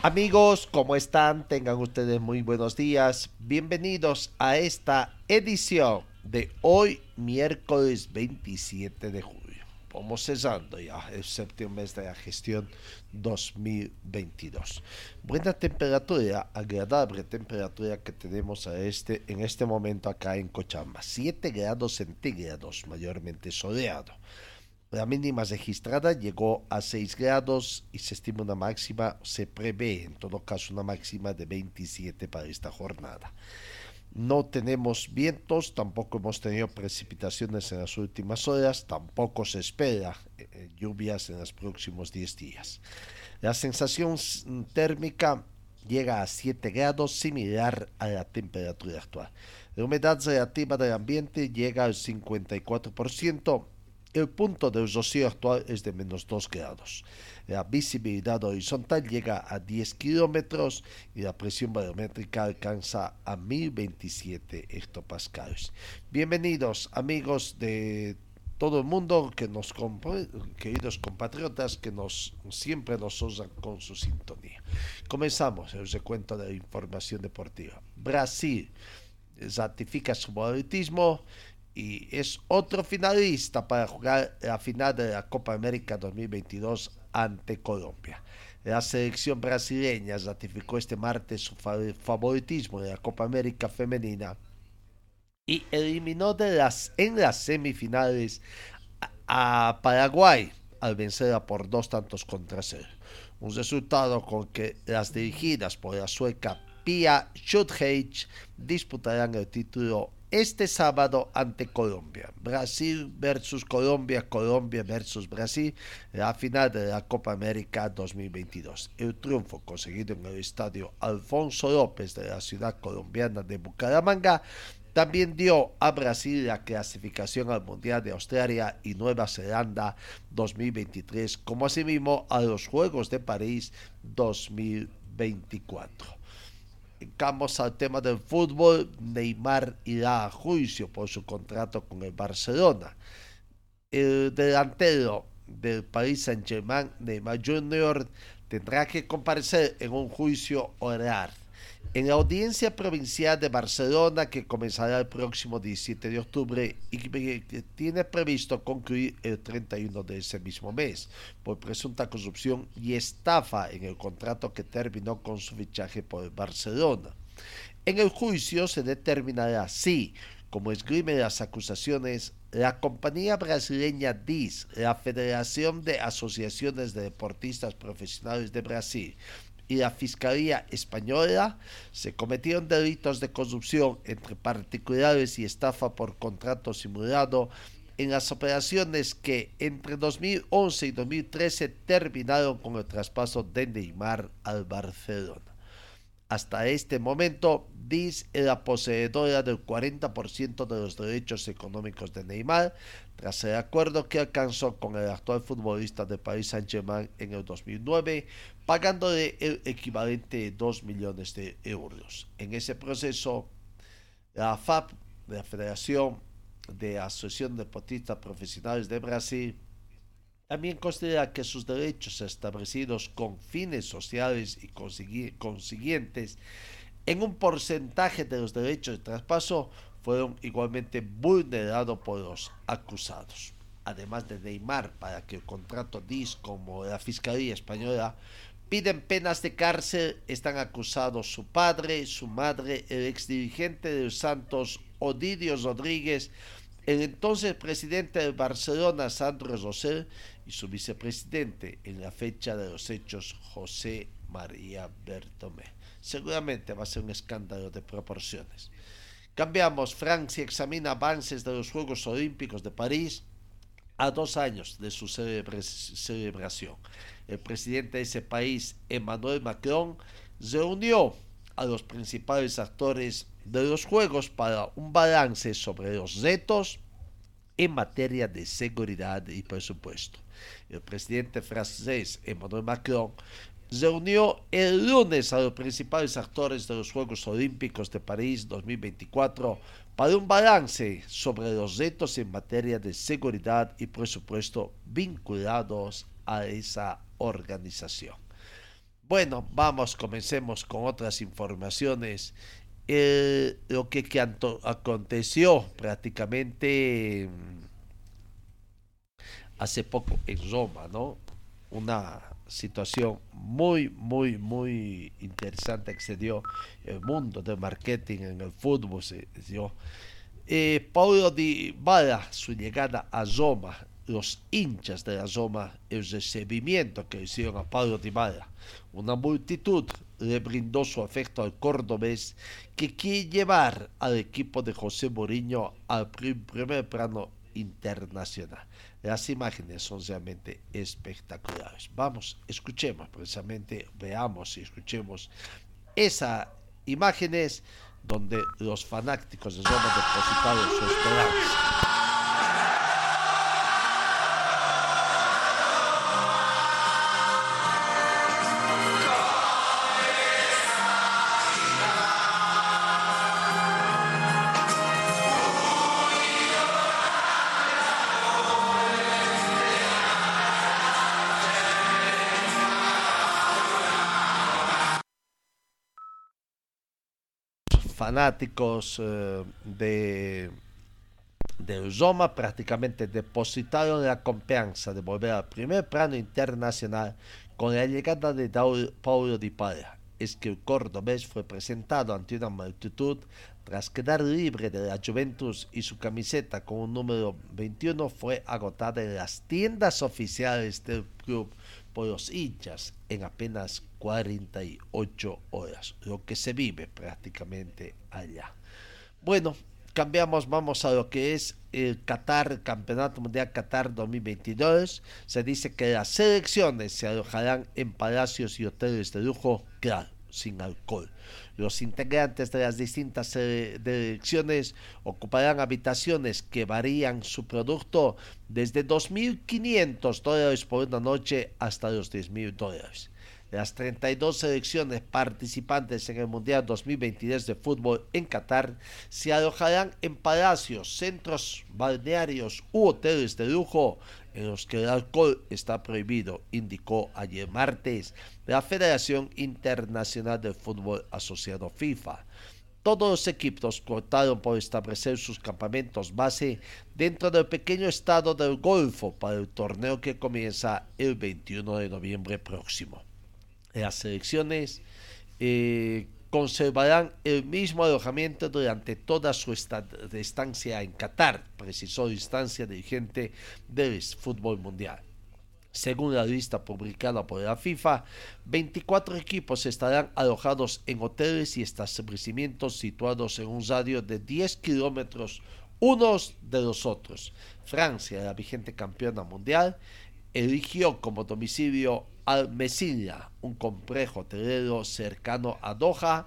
Amigos, ¿cómo están? Tengan ustedes muy buenos días. Bienvenidos a esta edición de hoy, miércoles 27 de julio. Vamos cesando ya el séptimo mes de la gestión 2022. Buena temperatura, agradable temperatura que tenemos a este, en este momento acá en Cochabamba. 7 grados centígrados, mayormente soleado. La mínima registrada llegó a 6 grados y se estima una máxima, se prevé en todo caso una máxima de 27 para esta jornada. No tenemos vientos, tampoco hemos tenido precipitaciones en las últimas horas, tampoco se espera eh, lluvias en los próximos 10 días. La sensación térmica llega a 7 grados, similar a la temperatura actual. La humedad relativa del ambiente llega al 54%. El punto de rocío actual es de menos 2 grados. La visibilidad horizontal llega a 10 kilómetros y la presión barométrica alcanza a 1027 hectopascales. Bienvenidos amigos de todo el mundo que nos queridos compatriotas que nos siempre nos usan con su sintonía. Comenzamos el recuento de la información deportiva. Brasil ratifica su favoritismo y es otro finalista para jugar la final de la Copa América 2022 ante Colombia. La selección brasileña ratificó este martes su favoritismo en la Copa América femenina y eliminó de en las semifinales a, Paraguay al vencerla por dos tantos contra cero. Un resultado con que las dirigidas por la sueca Pia Schuthage disputarán el título este sábado ante Colombia. Brasil versus Colombia, Colombia versus Brasil, la final de la Copa América 2022. El triunfo conseguido en el estadio Alfonso López de la ciudad colombiana de Bucaramanga también dio a Brasil la clasificación al Mundial de Australia y Nueva Zelanda 2023, como asimismo a los Juegos de París 2024. Vamos al tema del fútbol. Neymar irá a juicio por su contrato con el Barcelona. El delantero del Paris Saint-Germain, Neymar Jr., tendrá que comparecer en un juicio oral en la audiencia provincial de Barcelona que comenzará el próximo 17 de octubre y que tiene previsto concluir el 31 de ese mismo mes por presunta corrupción y estafa en el contrato que terminó con su fichaje por el Barcelona. En el juicio se determinará si, como esgrime las acusaciones, la compañía brasileña DIS, la Federación de Asociaciones de Deportistas Profesionales de Brasil, y la Fiscalía Española se cometieron delitos de corrupción entre particulares y estafa por contrato simulado en las operaciones que entre 2011 y 2013 terminaron con el traspaso de Neymar al Barcelona. Hasta este momento, DIS era poseedora del 40% de los derechos económicos de Neymar, tras el acuerdo que alcanzó con el actual futbolista de Paris Saint-Germain en el 2009, pagándole el equivalente de 2 millones de euros. En ese proceso, la FAP, la Federación de Asociación de Deportistas Profesionales de Brasil, también considera que sus derechos establecidos con fines sociales y consiguientes en un porcentaje de los derechos de traspaso fueron igualmente vulnerados por los acusados. Además de Neymar, para que el contrato DIS como la Fiscalía Española Piden penas de cárcel, están acusados su padre, su madre, el exdirigente de los Santos, Odidio Rodríguez, el entonces presidente de Barcelona, Sandro Rosell, y su vicepresidente en la fecha de los hechos, José María Bertomé. Seguramente va a ser un escándalo de proporciones. Cambiamos, Francia examina avances de los Juegos Olímpicos de París a dos años de su celebración. El presidente de ese país, Emmanuel Macron, reunió a los principales actores de los Juegos para un balance sobre los retos en materia de seguridad y presupuesto. El presidente francés Emmanuel Macron reunió el lunes a los principales actores de los Juegos Olímpicos de París 2024 para un balance sobre los retos en materia de seguridad y presupuesto vinculados a esa organización. Bueno, vamos, comencemos con otras informaciones. lo que, que aconteció prácticamente mm, hace poco en Roma, ¿no? Una situación muy, muy, muy interesante que se dio el mundo del marketing, en el fútbol, se dio. Eh, Paulo Di Bala, su llegada a Roma, los hinchas de la Roma, el recibimiento que hicieron a Paulo Di Bala. Una multitud le brindó su afecto al cordobés que quiere llevar al equipo de José Mourinho al primer plano internacional. Las imágenes son realmente espectaculares. Vamos, escuchemos precisamente, veamos y escuchemos esas imágenes donde los fanáticos de Roma depositaron su esperanza. Fanáticos eh, de, de Roma prácticamente depositaron la confianza de volver al primer plano internacional con la llegada de Paulo Di Pala. Es que el cordobés fue presentado ante una multitud tras quedar libre de la Juventus y su camiseta con un número 21 fue agotada en las tiendas oficiales del club por los hinchas en apenas 48 horas, lo que se vive prácticamente allá. Bueno, cambiamos, vamos a lo que es el Qatar, Campeonato Mundial Qatar 2022. Se dice que las selecciones se alojarán en palacios y hoteles de lujo, claro, sin alcohol. Los integrantes de las distintas direcciones ocuparán habitaciones que varían su producto desde 2.500 dólares por una noche hasta los 10.000 dólares. Las 32 selecciones participantes en el Mundial 2022 de fútbol en Qatar se alojarán en palacios, centros balnearios u hoteles de lujo en los que el alcohol está prohibido, indicó ayer martes la Federación Internacional de Fútbol Asociado FIFA. Todos los equipos cortaron por establecer sus campamentos base dentro del pequeño estado del Golfo para el torneo que comienza el 21 de noviembre próximo. Las selecciones eh, conservarán el mismo alojamiento durante toda su estancia en Qatar, precisó instancia dirigente del fútbol mundial. Según la lista publicada por la FIFA, 24 equipos estarán alojados en hoteles y establecimientos situados en un radio de 10 kilómetros unos de los otros. Francia, la vigente campeona mundial, eligió como domicilio al Mesilla, un complejo hotelero cercano a Doha,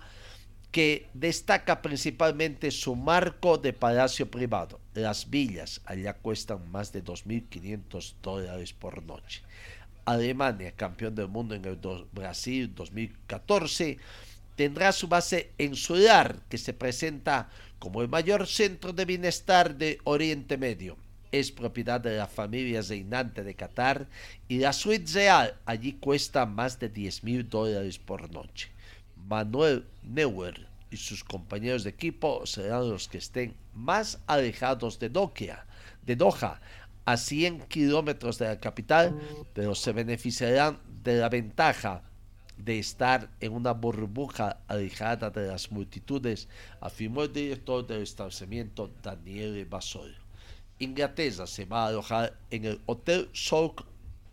que destaca principalmente su marco de palacio privado. Las villas allá cuestan más de 2.500 dólares por noche. Alemania, campeón del mundo en el Brasil 2014, tendrá su base en Solar, que se presenta como el mayor centro de bienestar de Oriente Medio es propiedad de la familia reinante de Qatar y la suite real allí cuesta más de 10 mil dólares por noche. Manuel Neuer y sus compañeros de equipo serán los que estén más alejados de Nokia, de Doha, a 100 kilómetros de la capital, pero se beneficiarán de la ventaja de estar en una burbuja alejada de las multitudes, afirmó el director del establecimiento Daniel Basol. Inglaterra se va a alojar en el Hotel Souk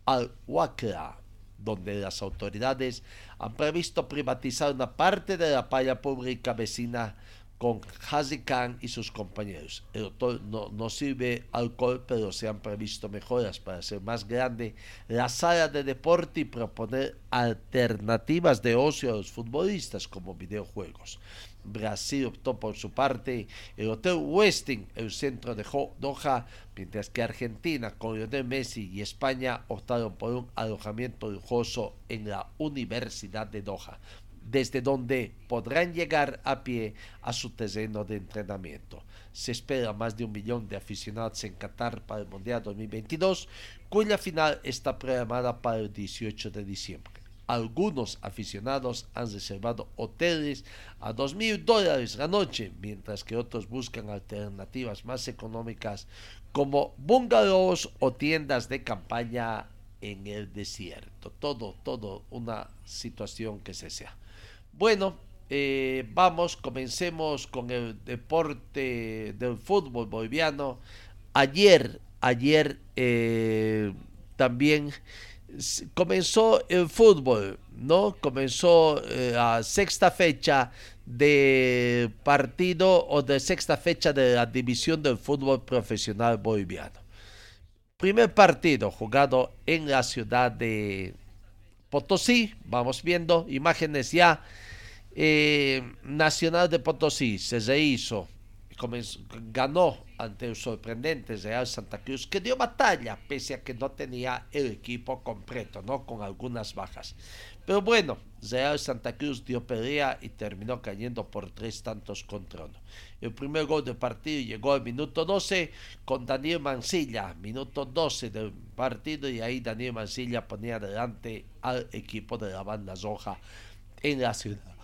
Al-Wakra, donde las autoridades han previsto privatizar una parte de la playa pública vecina con Hazi Khan y sus compañeros. El hotel no, no, sirve alcohol, pero se han previsto mejoras para hacer más grande la sala de deporte y proponer alternativas de ocio a los futbolistas como videojuegos. Brasil optó por su parte el Hotel Westin, el centro de Doha, mientras que Argentina con Lionel Messi y España optaron por un alojamiento lujoso en la Universidad de Doha desde donde podrán llegar a pie a su terreno de entrenamiento. Se espera más de un millón de aficionados en Qatar para el Mundial 2022, cuya final está programada para el 18 de diciembre. Algunos aficionados han reservado hoteles a dos mil dólares la noche, mientras que otros buscan alternativas más económicas como bungalows o tiendas de campaña en el desierto. Todo, todo una situación que se sea. Bueno, eh, vamos, comencemos con el deporte del fútbol boliviano. Ayer, ayer eh, también comenzó el fútbol, ¿no? Comenzó eh, la sexta fecha de partido o de sexta fecha de la división del fútbol profesional boliviano. Primer partido jugado en la ciudad de Potosí, vamos viendo imágenes ya eh, Nacional de Potosí se rehizo, ganó ante el sorprendente Real Santa Cruz, que dio batalla, pese a que no tenía el equipo completo, ¿no? Con algunas bajas. Pero bueno, Real Santa Cruz dio pelea y terminó cayendo por tres tantos contra uno. El primer gol del partido llegó al minuto 12 con Daniel Mancilla, minuto 12 del partido, y ahí Daniel Mancilla ponía adelante al equipo de la banda roja en la ciudad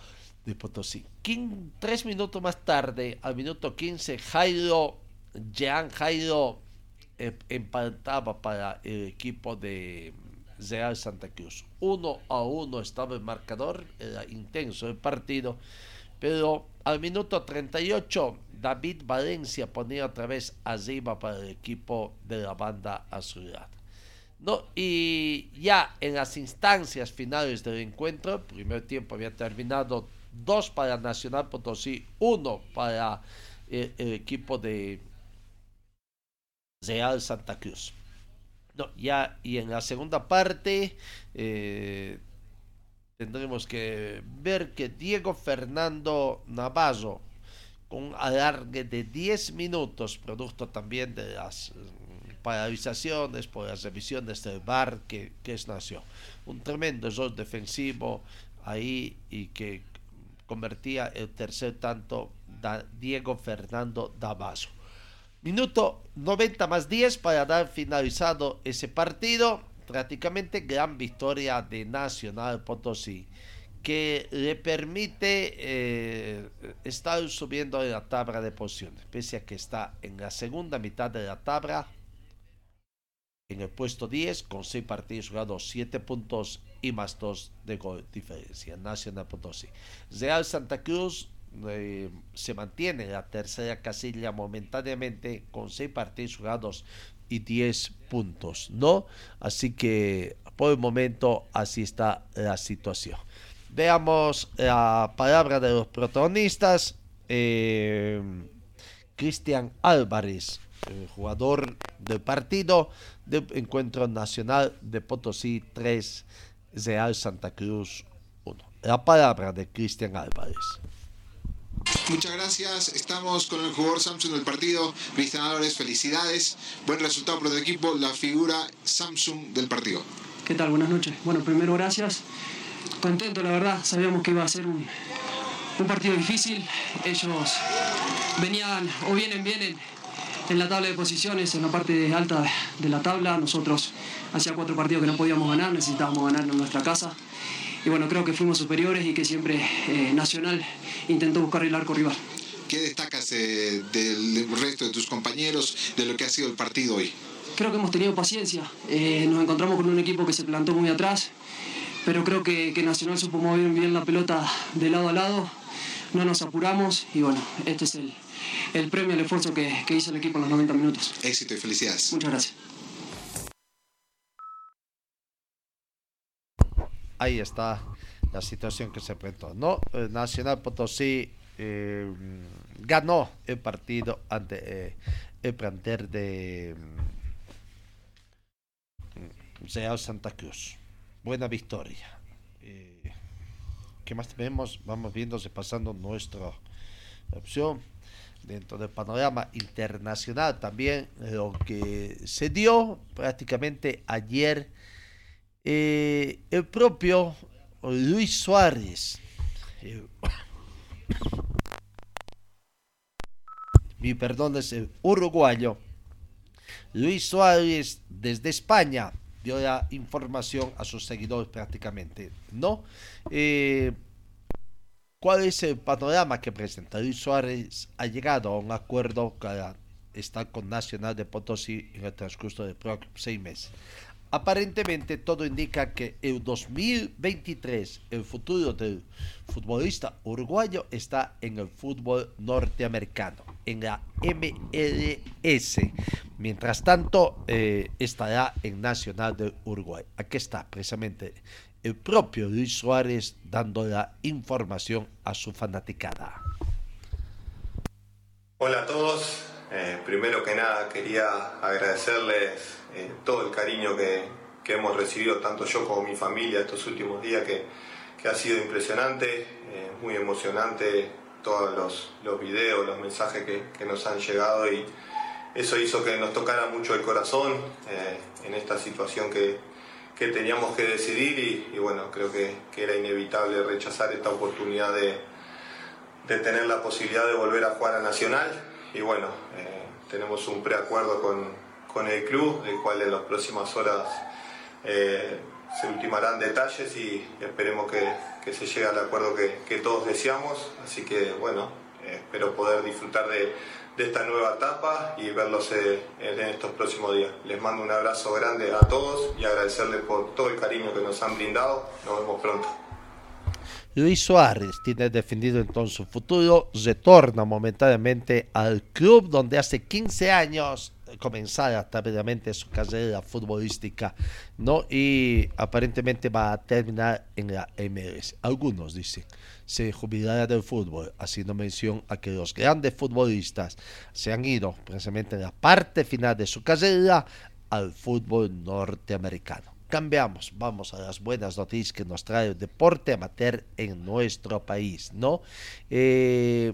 de Potosí. tres minutos más tarde, al minuto 15, Jairo, Jean Jairo eh, empataba para el equipo de Real Santa Cruz. Uno a uno estaba el marcador, era intenso el partido, pero al minuto 38 David Valencia ponía otra vez arriba para el equipo de la banda azulada. No, y ya en las instancias finales del encuentro, el primer tiempo había terminado dos para Nacional Potosí, uno para el, equipo de Real Santa Cruz. No, ya, y en la segunda parte eh, tendremos que ver que Diego Fernando Navarro, con un alargue de 10 minutos, producto también de las mm, paralizaciones por las revisiones del bar que, que es nació. Un tremendo error defensivo ahí y que convertía el tercer tanto Diego Fernando Davaso. Minuto 90 más 10 para dar finalizado ese partido. Prácticamente gran victoria de Nacional Potosí que le permite eh, estar subiendo en la tabla de posiciones, pese a que está en la segunda mitad de la tabla, en el puesto 10, con 6 partidos jugados, 7 puntos y más 2 de gol diferencia. Nacional Potosí. Real Santa Cruz eh, se mantiene en la tercera casilla momentáneamente con 6 partidos jugados y 10 puntos, ¿no? Así que por el momento así está la situación. Veamos la palabra de los protagonistas. Eh, Cristian Álvarez, el jugador del partido del Encuentro Nacional de Potosí 3 Real Santa Cruz 1. La palabra de Cristian Álvarez. Muchas gracias. Estamos con el jugador Samsung del partido. Cristian Álvarez, felicidades. Buen resultado por el equipo. La figura Samsung del partido. ¿Qué tal? Buenas noches. Bueno, primero gracias. Contento, la verdad. Sabíamos que iba a ser un, un partido difícil. Ellos venían o vienen bien en, en la tabla de posiciones, en la parte alta de la tabla. Nosotros hacía cuatro partidos que no podíamos ganar, necesitábamos ganar en nuestra casa. Y bueno, creo que fuimos superiores y que siempre eh, Nacional intentó buscar el arco rival. ¿Qué destacas eh, del resto de tus compañeros de lo que ha sido el partido hoy? Creo que hemos tenido paciencia. Eh, nos encontramos con un equipo que se plantó muy atrás, pero creo que, que Nacional supo mover bien la pelota de lado a lado, no nos apuramos y bueno, este es el, el premio al esfuerzo que, que hizo el equipo en los 90 minutos. Éxito y felicidades. Muchas gracias. Ahí está la situación que se presentó. No, Eh, Nacional Potosí eh, ganó el partido ante eh, el plantel de mm, Real Santa Cruz. Buena victoria. Eh, ¿Qué más tenemos? Vamos viéndose pasando nuestra opción dentro del panorama internacional también lo que se dio prácticamente ayer eh, el propio Luis Suárez eh, mi perdón es el uruguayo Luis Suárez desde España dio la información a sus seguidores prácticamente no Eh, ¿Cuál es el panorama que presenta? Luis Suárez ha llegado a un acuerdo para estar con Nacional de Potosí en el transcurso de próximos seis meses. Aparentemente todo indica que en 2023 el futuro del futbolista uruguayo está en el fútbol norteamericano, en la MLS. Mientras tanto, eh, estará en Nacional de Uruguay. Aquí está precisamente el propio Luis Suárez dando la información a su fanaticada. Hola a todos. Eh, primero que nada quería agradecerles eh, todo el cariño que, hemos recibido, tanto yo como mi familia, estos últimos días, que, ha sido impresionante, eh, muy emocionante, todos los, videos, los mensajes que, nos han llegado y eso hizo que nos tocara mucho el corazón eh, en esta situación que, teníamos que decidir y, bueno, creo que, era inevitable rechazar esta oportunidad de, tener la posibilidad de volver a jugar a Nacional y bueno, tenemos un preacuerdo con, con el club, del cual en las próximas horas eh, se ultimarán detalles y esperemos que, que se llegue al acuerdo que, que todos deseamos, así que bueno, eh, espero poder disfrutar de, de esta nueva etapa y verlos eh, en estos próximos días. Les mando un abrazo grande a todos y agradecerles por todo el cariño que nos han brindado. Nos vemos pronto. Luis Suárez tiene definido entonces su futuro, retorna momentáneamente al club donde hace 15 años comenzara rápidamente su carrera futbolística, ¿no? Y aparentemente va a terminar en la MLS. Algunos dicen, se jubilará del fútbol, haciendo mención a que los grandes futbolistas se han ido precisamente en la parte final de su carrera al fútbol norteamericano cambiamos, vamos a las buenas noticias que nos trae el deporte amateur en nuestro país, ¿no? Eh,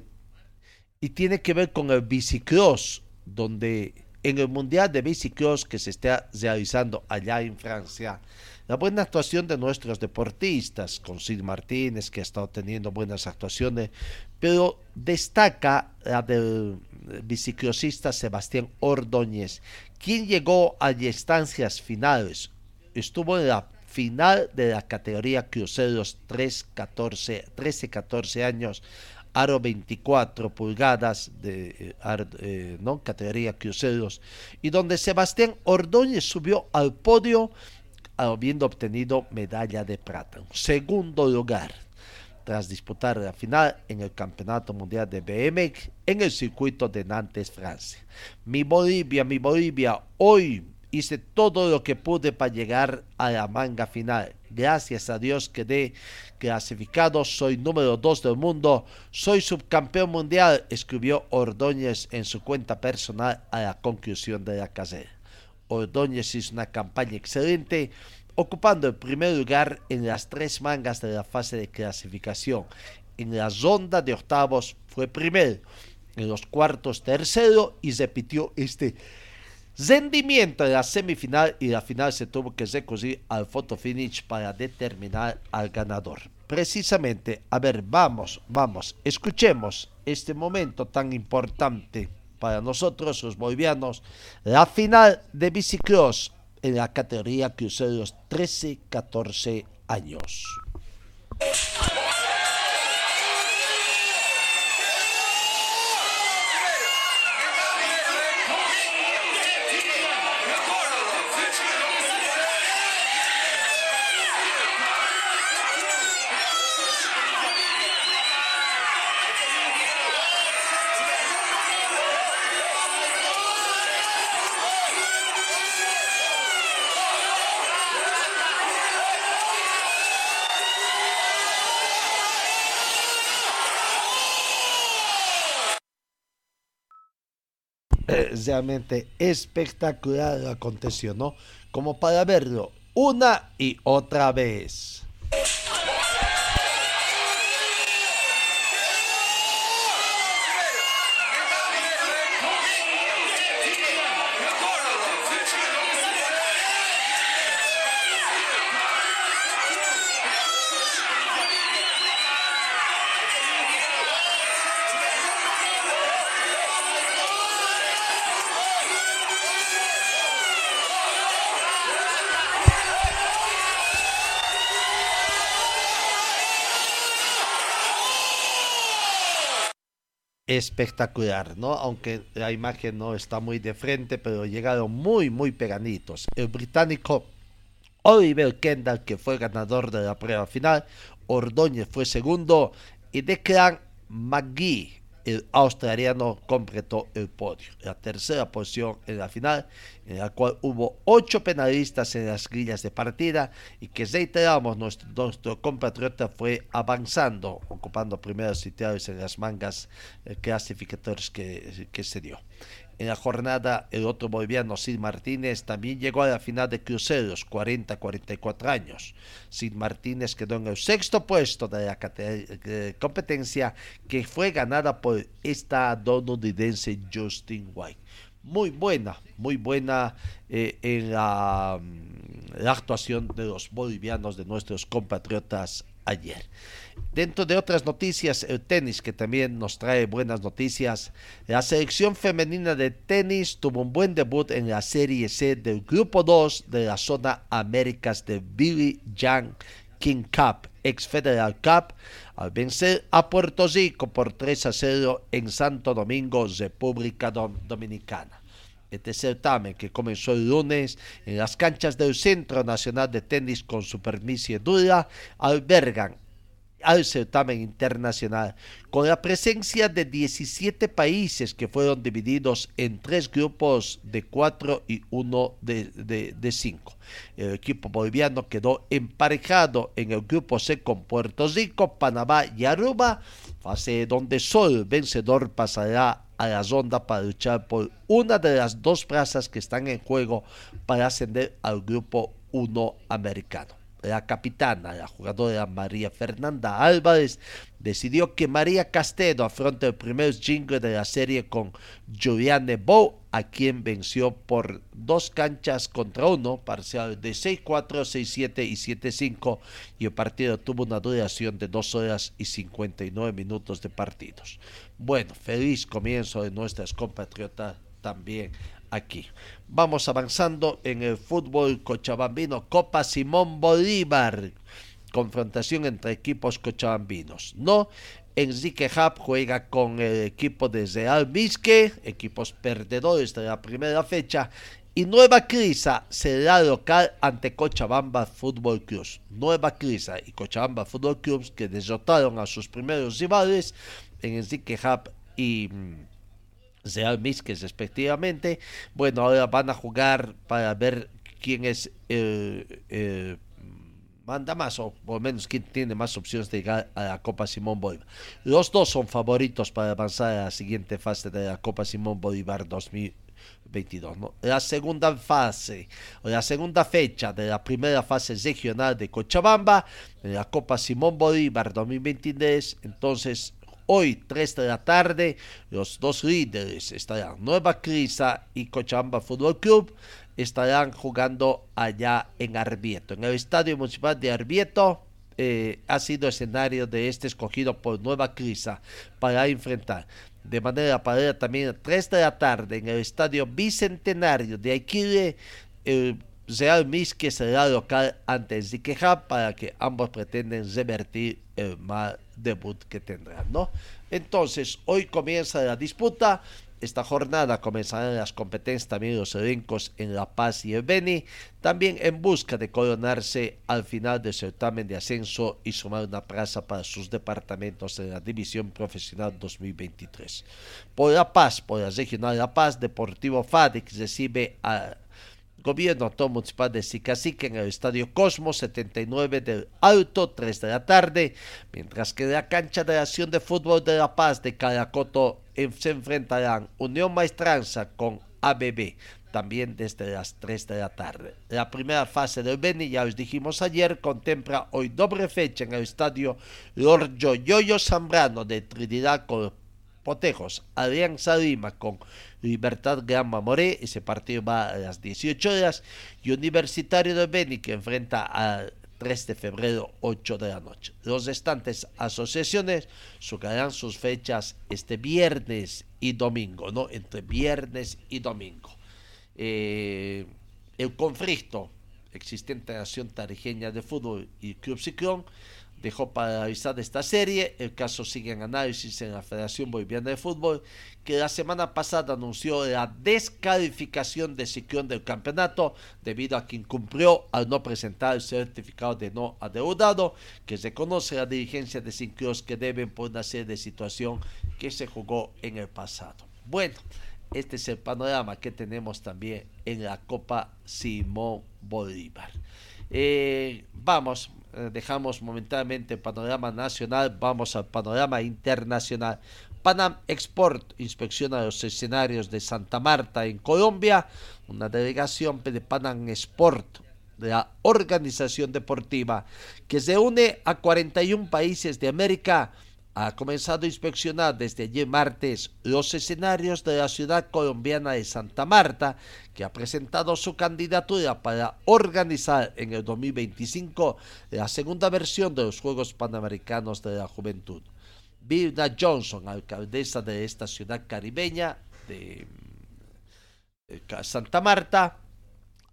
y tiene que ver con el bicicross, donde en el Mundial de Bicicross que se está realizando allá en Francia, la buena actuación de nuestros deportistas, con Sid Martínez, que ha estado teniendo buenas actuaciones, pero destaca la del bicicrossista Sebastián Ordóñez, quien llegó a instancias finales, estuvo en la final de la categoría cruceros 13-14 años, aro 24 pulgadas de eh, eh, ¿no? categoría cruceros, y donde Sebastián Ordóñez subió al podio habiendo obtenido medalla de plata, segundo lugar tras disputar la final en el Campeonato Mundial de BMX en el circuito de Nantes, Francia. Mi Bolivia, mi Bolivia, hoy hice todo lo que pude para llegar a la manga final. Gracias a Dios quedé clasificado, soy número 2 del mundo, soy subcampeón mundial, escribió Ordóñez en su cuenta personal a la conclusión de la carrera. Ordóñez hizo una campaña excelente, ocupando el primer lugar en las tres mangas de la fase de clasificación. En la ronda de octavos fue primero, en los cuartos tercero y repitió este rendimiento de la semifinal y la final se tuvo que recurrir al photo finish para determinar al ganador. Precisamente, a ver, vamos, vamos, escuchemos este momento tan importante para nosotros los bolivianos, la final de bicicross en la categoría cruceros 13-14 años. Realmente espectacular aconteció, ¿no? Como para verlo una y otra vez. Espectacular, ¿no? Aunque la imagen no está muy de frente, pero llegaron muy, muy peganitos. El británico Oliver Kendall, que fue ganador de la prueba final, Ordóñez fue segundo y Declan McGee el australiano completó el podio. La tercera posición en la final, en la cual hubo ocho penalistas en las grillas de partida y que reiteramos, nuestro, nuestro compatriota fue avanzando, ocupando primeros sitios en las mangas eh, clasificatorias que, que se dio. En la jornada, el otro boliviano, Sid Martínez, también llegó a la final de cruceros, 40-44 años. Sid Martínez quedó en el sexto puesto de la competencia que fue ganada por estadounidense Justin White. Muy buena, muy buena eh, en la, mm, la actuación de los bolivianos, de nuestros compatriotas ayer. Dentro de otras noticias, el tenis, que también nos trae buenas noticias, la selección femenina de tenis tuvo un buen debut en la Serie C del Grupo 2 de la zona Américas de Billy Young King Cup, ex Federal Cup, al vencer a Puerto Rico por 3 a 0 en Santo Domingo, República Dominicana. Este certamen, que comenzó el lunes en las canchas del Centro Nacional de Tenis con superficie dura, albergan al certamen internacional, con la presencia de 17 países que fueron divididos en tres grupos de cuatro y uno de, de, cinco. El equipo boliviano quedó emparejado en el grupo C con Puerto Rico, Panamá y Aruba, fase donde solo el vencedor pasará a la ronda para luchar por una de las dos plazas que están en juego para ascender al grupo 1 americano la capitana, la jugadora María Fernanda Álvarez, decidió que María Castedo afronte el primer jingle de la serie con Juliane Bow, a quien venció por dos canchas contra uno, parcial de 6-4, 6-7 y 7-5, y el partido tuvo una duración de 2 horas y 59 minutos de partidos. Bueno, feliz comienzo de nuestras compatriotas también aquí. Vamos avanzando en el fútbol cochabambino, Copa Simón Bolívar, confrontación entre equipos cochabambinos. No, Enrique Hub juega con el equipo de Real equipos perdedores de la primera fecha, y Nueva Crisa será local ante Cochabamba Fútbol Club. Nueva Crisa y Cochabamba Fútbol Club que derrotaron a sus primeros rivales en Enrique Hub y mm, Real Misques respectivamente. Bueno, ahora van a jugar para ver quién es el, manda más o por menos quién tiene más opciones de llegar a la Copa Simón Bolívar. Los dos son favoritos para avanzar a la siguiente fase de la Copa Simón Bolívar 2022. ¿no? La segunda fase, o la segunda fecha de la primera fase regional de Cochabamba, en la Copa Simón Bolívar 2023, entonces Hoy, 3 de la tarde, los dos líderes estarán Nueva Crisa y Cochabamba Fútbol Club estarán jugando allá en Arbieto. En el Estadio Municipal de Arbieto eh, ha sido escenario de este escogido por Nueva Crisa para enfrentar de manera paralela también a 3 de la tarde en el Estadio Bicentenario de Aiquile. El Real Misque será local ante Ziqueja para que ambos pretenden revertir el mal debut que tendrán, ¿no? Entonces, hoy comienza la disputa. Esta jornada comenzarán las competencias también los elencos en La Paz y el Beni, también en busca de coronarse al final del certamen de ascenso y sumar una plaza para sus departamentos en la División Profesional 2023. Por La Paz, por la Regional La Paz, Deportivo FADEX recibe a Gobierno Autónomo Municipal de Sicacique en el Estadio Cosmos 79 del Alto, 3 de la tarde, mientras que la cancha de acción de fútbol de La Paz de Caracoto se enfrentarán Unión Maestranza con ABB también desde las 3 de la tarde. La primera fase del Beni, ya os dijimos ayer, contempla hoy doble fecha en el estadio Lorjo Yoyo Zambrano de Trinidad con Potejos, Alianza Lima con Libertad Gran Mamoré, ese partido va a las 18 horas, y Universitario de Beni que enfrenta al 3 de febrero 8 de la noche. Los restantes asociaciones sucarán sus fechas este viernes y domingo, ¿no? Entre viernes y domingo. Eh, el conflicto existente en la Nación Tarijeña de Fútbol y Club Ciclón dejó paralizada esta serie. El caso sigue en análisis en la Federación Boliviana de Fútbol, que la semana pasada anunció la descalificación de Ciclón del campeonato debido a que incumplió al no presentar el certificado de no adeudado, que se conoce la dirigencia de Ciclón que deben por una serie de situación que se jugó en el pasado. Bueno, este es el panorama que tenemos también en la Copa Simón Bolívar. Eh, vamos, dejamos momentáneamente el panorama nacional, vamos al panorama internacional. Panam Export inspecciona los escenarios de Santa Marta en Colombia. Una delegación de Panam Export de la organización deportiva que se une a 41 países de América ha comenzado a inspeccionar desde ayer martes los escenarios de la ciudad colombiana de Santa Marta, que ha presentado su candidatura para organizar en el 2025 la segunda versión de los Juegos Panamericanos de la Juventud. Vilna Johnson, alcaldesa de esta ciudad caribeña de Santa Marta,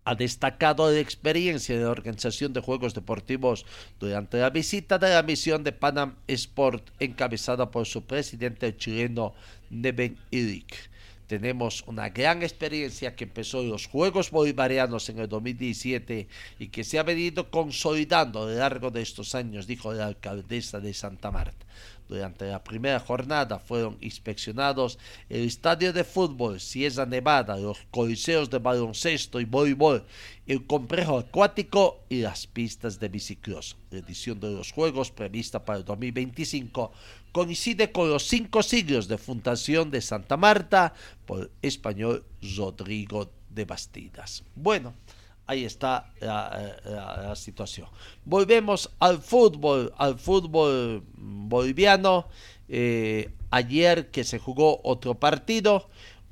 ha destacado la experiencia de organización de Juegos Deportivos durante la visita de la misión de Panam Sport encabezada por su presidente chileno Neven Ilic. Tenemos una gran experiencia que empezó en los Juegos Bolivarianos en el 2017 y que se ha venido consolidando a lo largo de estos años, dijo la alcaldesa de Santa Marta. Durante la primera jornada fueron inspeccionados el estadio de fútbol Sierra Nevada, los coliseos de baloncesto y voleibol, el complejo acuático y las pistas de bicicross. La edición de los Juegos, prevista para el 2025, coincide con los cinco siglos de fundación de Santa Marta por el español Rodrigo de Bastidas. Bueno, ahí está la, situación. Volvemos al fútbol, al fútbol boliviano. Eh, ayer que se jugó otro partido,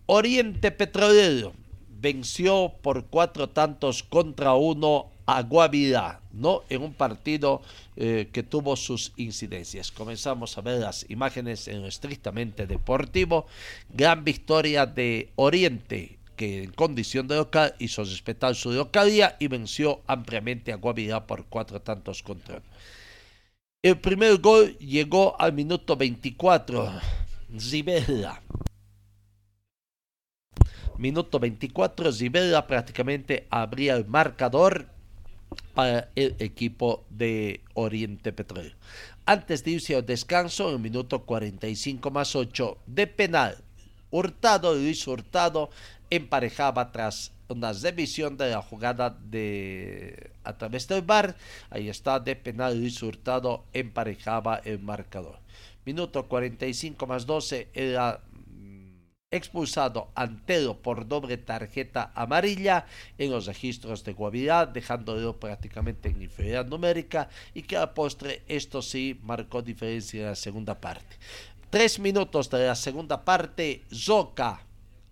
Oriente Petrolero venció por cuatro tantos contra uno a Guavirá, ¿no? En un partido eh, que tuvo sus incidencias. Comenzamos a ver las imágenes en lo estrictamente deportivo. Gran victoria de Oriente que en condición de local hizo respetar su localidad y venció ampliamente a Guavirá por cuatro tantos contra El primer gol llegó al minuto 24. Zibela. Minuto 24, Zibela prácticamente abría el marcador para el equipo de Oriente Petróleo. Antes de irse al descanso, en minuto 45 más 8 de penal, Hurtado, Luis Hurtado, emparejaba tras una revisión de la jugada de a través del bar. Ahí está de penal Luis Hurtado emparejaba el marcador. Minuto 45 más 12 era mm, expulsado Antero por doble tarjeta amarilla en los registros de Guavirá, dejándolo prácticamente en inferioridad numérica y que a postre esto sí marcó diferencia en la segunda parte. Tres minutos de la segunda parte, Zoca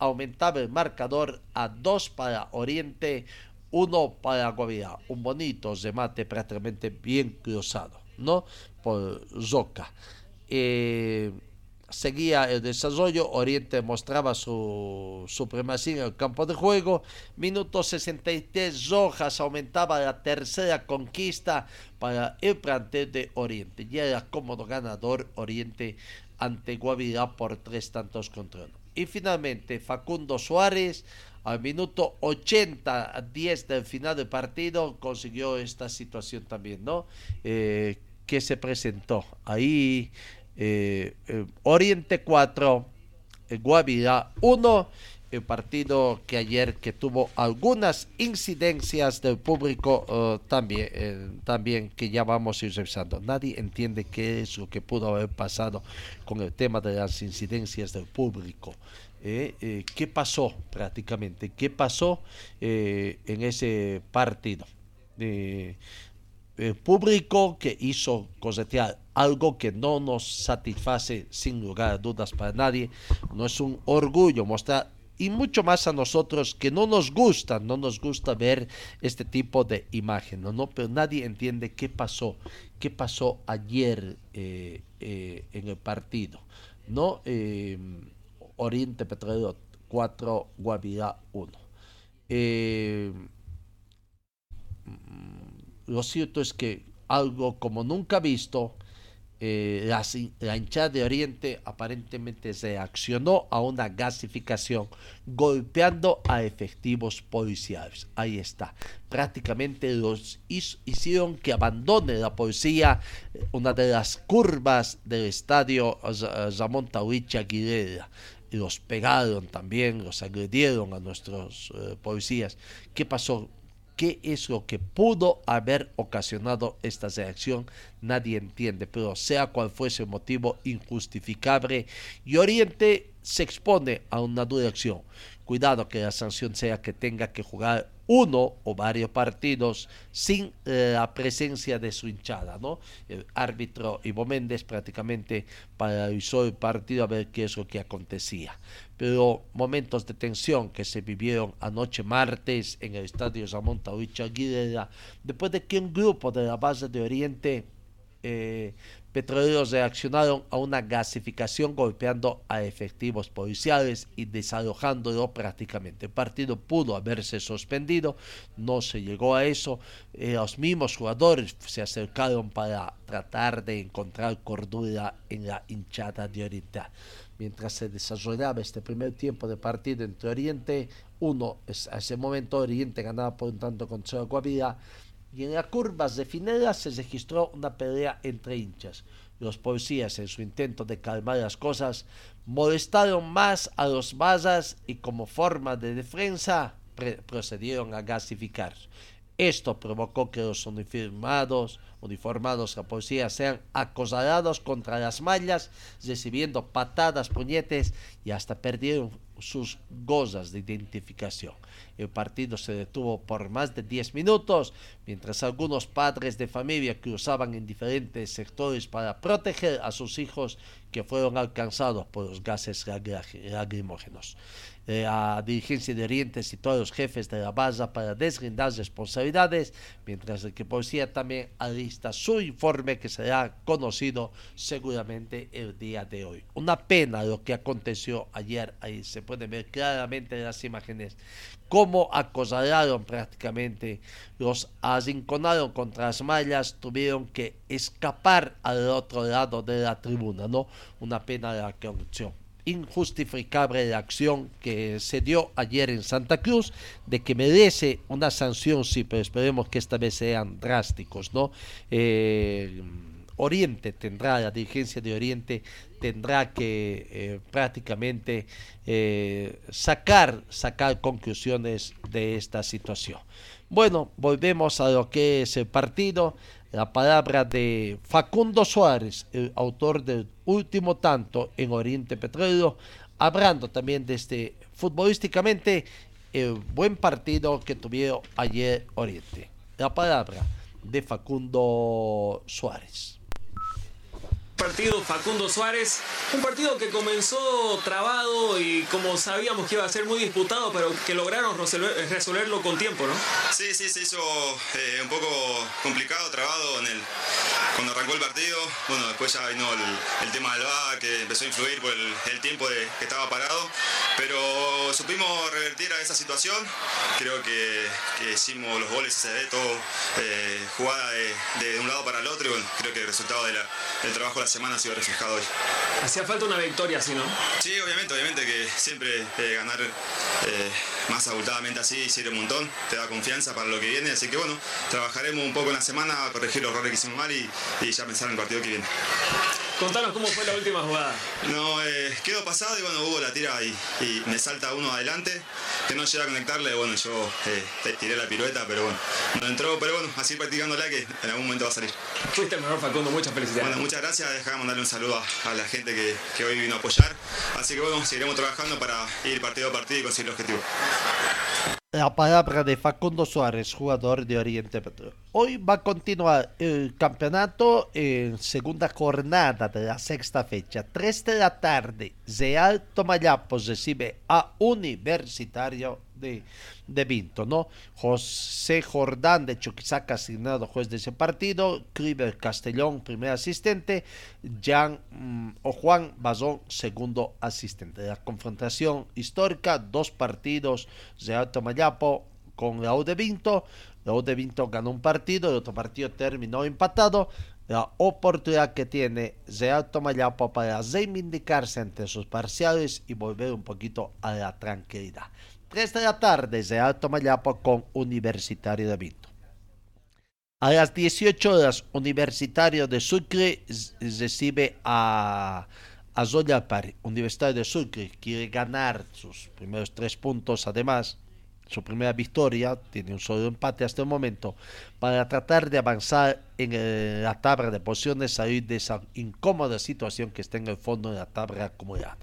aumentaba el marcador a 2 para Oriente, 1 para Guavirá. Un bonito remate prácticamente bien cruzado, ¿no? Por Zoca. Eh, seguía el desarrollo, Oriente mostraba su supremacía en el campo de juego. Minuto 63, Rojas aumentaba la tercera conquista para el plantel de Oriente. Ya era cómodo ganador Oriente ante Guavirá por tres tantos contra uno. Y finalmente Facundo Suárez al minuto 80 a 10 del final del partido consiguió esta situación también, ¿no? Eh, que se presentó ahí eh, eh, Oriente 4, Guavirá 1 el partido que ayer que tuvo algunas incidencias del público eh, también, eh, también que ya vamos a ir revisando. Nadie entiende qué es lo que pudo haber pasado con el tema de las incidencias del público. Eh, ¿Qué pasó prácticamente? ¿Qué pasó en ese partido? el público que hizo cosetear algo que no nos satisface sin lugar a dudas para nadie, no es un orgullo mostrar y mucho más a nosotros que no nos gusta, no nos gusta ver este tipo de imagen, ¿no? Pero nadie entiende qué pasó, qué pasó ayer eh, eh, en el partido, ¿no? Eh, Oriente Petrolero 4, Guavirá 1. Mm, lo cierto es que algo como nunca visto, eh, la, hinchada de Oriente aparentemente reaccionó a una gasificación golpeando a efectivos policiales. Ahí está. Prácticamente los hicieron que abandone la policía eh, una de las curvas del estadio Ramón Tauricha Aguilera los pegaron también, los agredieron a nuestros eh, policías. ¿Qué pasó? ¿Qué es lo que pudo haber ocasionado esta reacción? Nadie entiende, pero sea cual fuese el motivo injustificable y Oriente se expone a una dura acción. Cuidado que la sanción sea que tenga que jugar uno o varios partidos sin eh, la presencia de su hinchada, ¿no? El árbitro Ivo Méndez prácticamente paralizó el partido a ver qué es lo que acontecía. Pero momentos de tensión que se vivieron anoche martes en el estadio Ramón Tauricha Aguilera, después de que un grupo de la base de Oriente eh, petroleros reaccionaron a una gasificación golpeando a efectivos policiales y desalojándolo prácticamente. El partido pudo haberse suspendido, no se llegó a eso. Eh, los mismos jugadores se acercaron para tratar de encontrar cordura en la hinchada de Oriental. Mientras se desarrollaba este primer tiempo de partido entre Oriente, uno, a ese momento Oriente ganaba por un tanto contra Guavira, y en las curvas de Finera se registró una pelea entre hinchas. Los policías, en su intento de calmar las cosas, molestaron más a los bazas y como forma de defensa procedieron a gasificar. Esto provocó que los uniformados, uniformados la policía sean acosados contra las mallas, recibiendo patadas, puñetes y hasta perdieron sus gozas de identificación. El partido se detuvo por más de 10 minutos, mientras algunos padres de familia cruzaban en diferentes sectores para proteger a sus hijos que fueron alcanzados por los gases lacrimógenos. La dirigencia de Oriente y todos los jefes de la base para deslindar responsabilidades, mientras que policía también alista su informe que será conocido seguramente el día de hoy. Una pena lo que aconteció ayer, ahí se puede ver claramente en las imágenes cómo acosaron prácticamente, los arrinconaron contra las mallas, tuvieron que escapar al otro lado de la tribuna, ¿no? Una pena de la corrupción injustificable la acción que se dio ayer en Santa Cruz, de que merece una sanción, sí, pero esperemos que esta vez sean drásticos, ¿no? Eh, Oriente tendrá, la dirigencia de Oriente tendrá que eh, prácticamente eh, sacar, sacar conclusiones de esta situación. Bueno, volvemos a lo que es el partido la palabra de Facundo Suárez, el autor del último tanto en Oriente Petróleo, hablando también de este futbolísticamente el buen partido que tuvieron ayer Oriente. La palabra de Facundo Suárez partido Facundo Suárez, un partido que comenzó trabado y como sabíamos que iba a ser muy disputado, pero que lograron resolverlo con tiempo, ¿no? Sí, sí, se hizo eh, un poco complicado, trabado en el, cuando arrancó el partido. Bueno, después ya vino el, tema del VA que empezó a influir por el, tiempo de, que estaba parado, pero supimos revertir a esa situación. Creo que, hicimos los goles, se ve todo eh, jugada de, un lado para el otro creo que el resultado del trabajo de la semana ha sido reflejado hoy. Hacía falta una victoria, ¿sí no? Sí, obviamente, obviamente que siempre eh, ganar eh, más abultadamente así sirve un montón, te da confianza para lo que viene, así que bueno, trabajaremos un poco en la semana a corregir los errores que hicimos mal y, y ya pensar en el partido que viene. Contanos cómo fue la última jugada. No, eh, quedó pasado y bueno, hubo la tira y, y me salta uno adelante, que no llega a conectarle, bueno, yo eh, tiré la pirueta, pero bueno, no entró, pero bueno, así practicándola que en algún momento va a salir. Fuiste el mejor Facundo, muchas felicidades. Bueno, muchas gracias, dejame mandarle un saludo a, a la gente que, que hoy vino a apoyar, así que bueno, seguiremos trabajando para ir partido a partido y conseguir el objetivo. La palabra de Facundo Suárez, jugador de Oriente Petróleo. Hoy va a continuar el campeonato en segunda jornada de la sexta fecha. 3 de la tarde, Real Tomayapo recibe a Universitario de, de Vinto, ¿no? José Jordán de Chuquisaca asignado juez de ese partido, Cliver Castellón, primer asistente, Jan mm, o Juan Bazón, segundo asistente. La confrontación histórica, dos partidos, Real Tomayapo con la U de Vinto, U de Vinto ganó un partido, el otro partido terminó empatado. La oportunidad que tiene Real Tomayapo para reivindicarse ante sus parciales y volver un poquito a la tranquilidad. 3 de la tarde, Real Tomayapo con Universitario de Vinto. A las 18 horas, Universitario de Sucre recibe a, a Zoya Pari. Universitario de Sucre quiere ganar sus primeros tres puntos, además, su primera victoria, tiene un solo empate hasta el momento, para tratar de avanzar en la tabla de posiciones, salir de esa incómoda situación que está en el fondo de la tabla acumulada.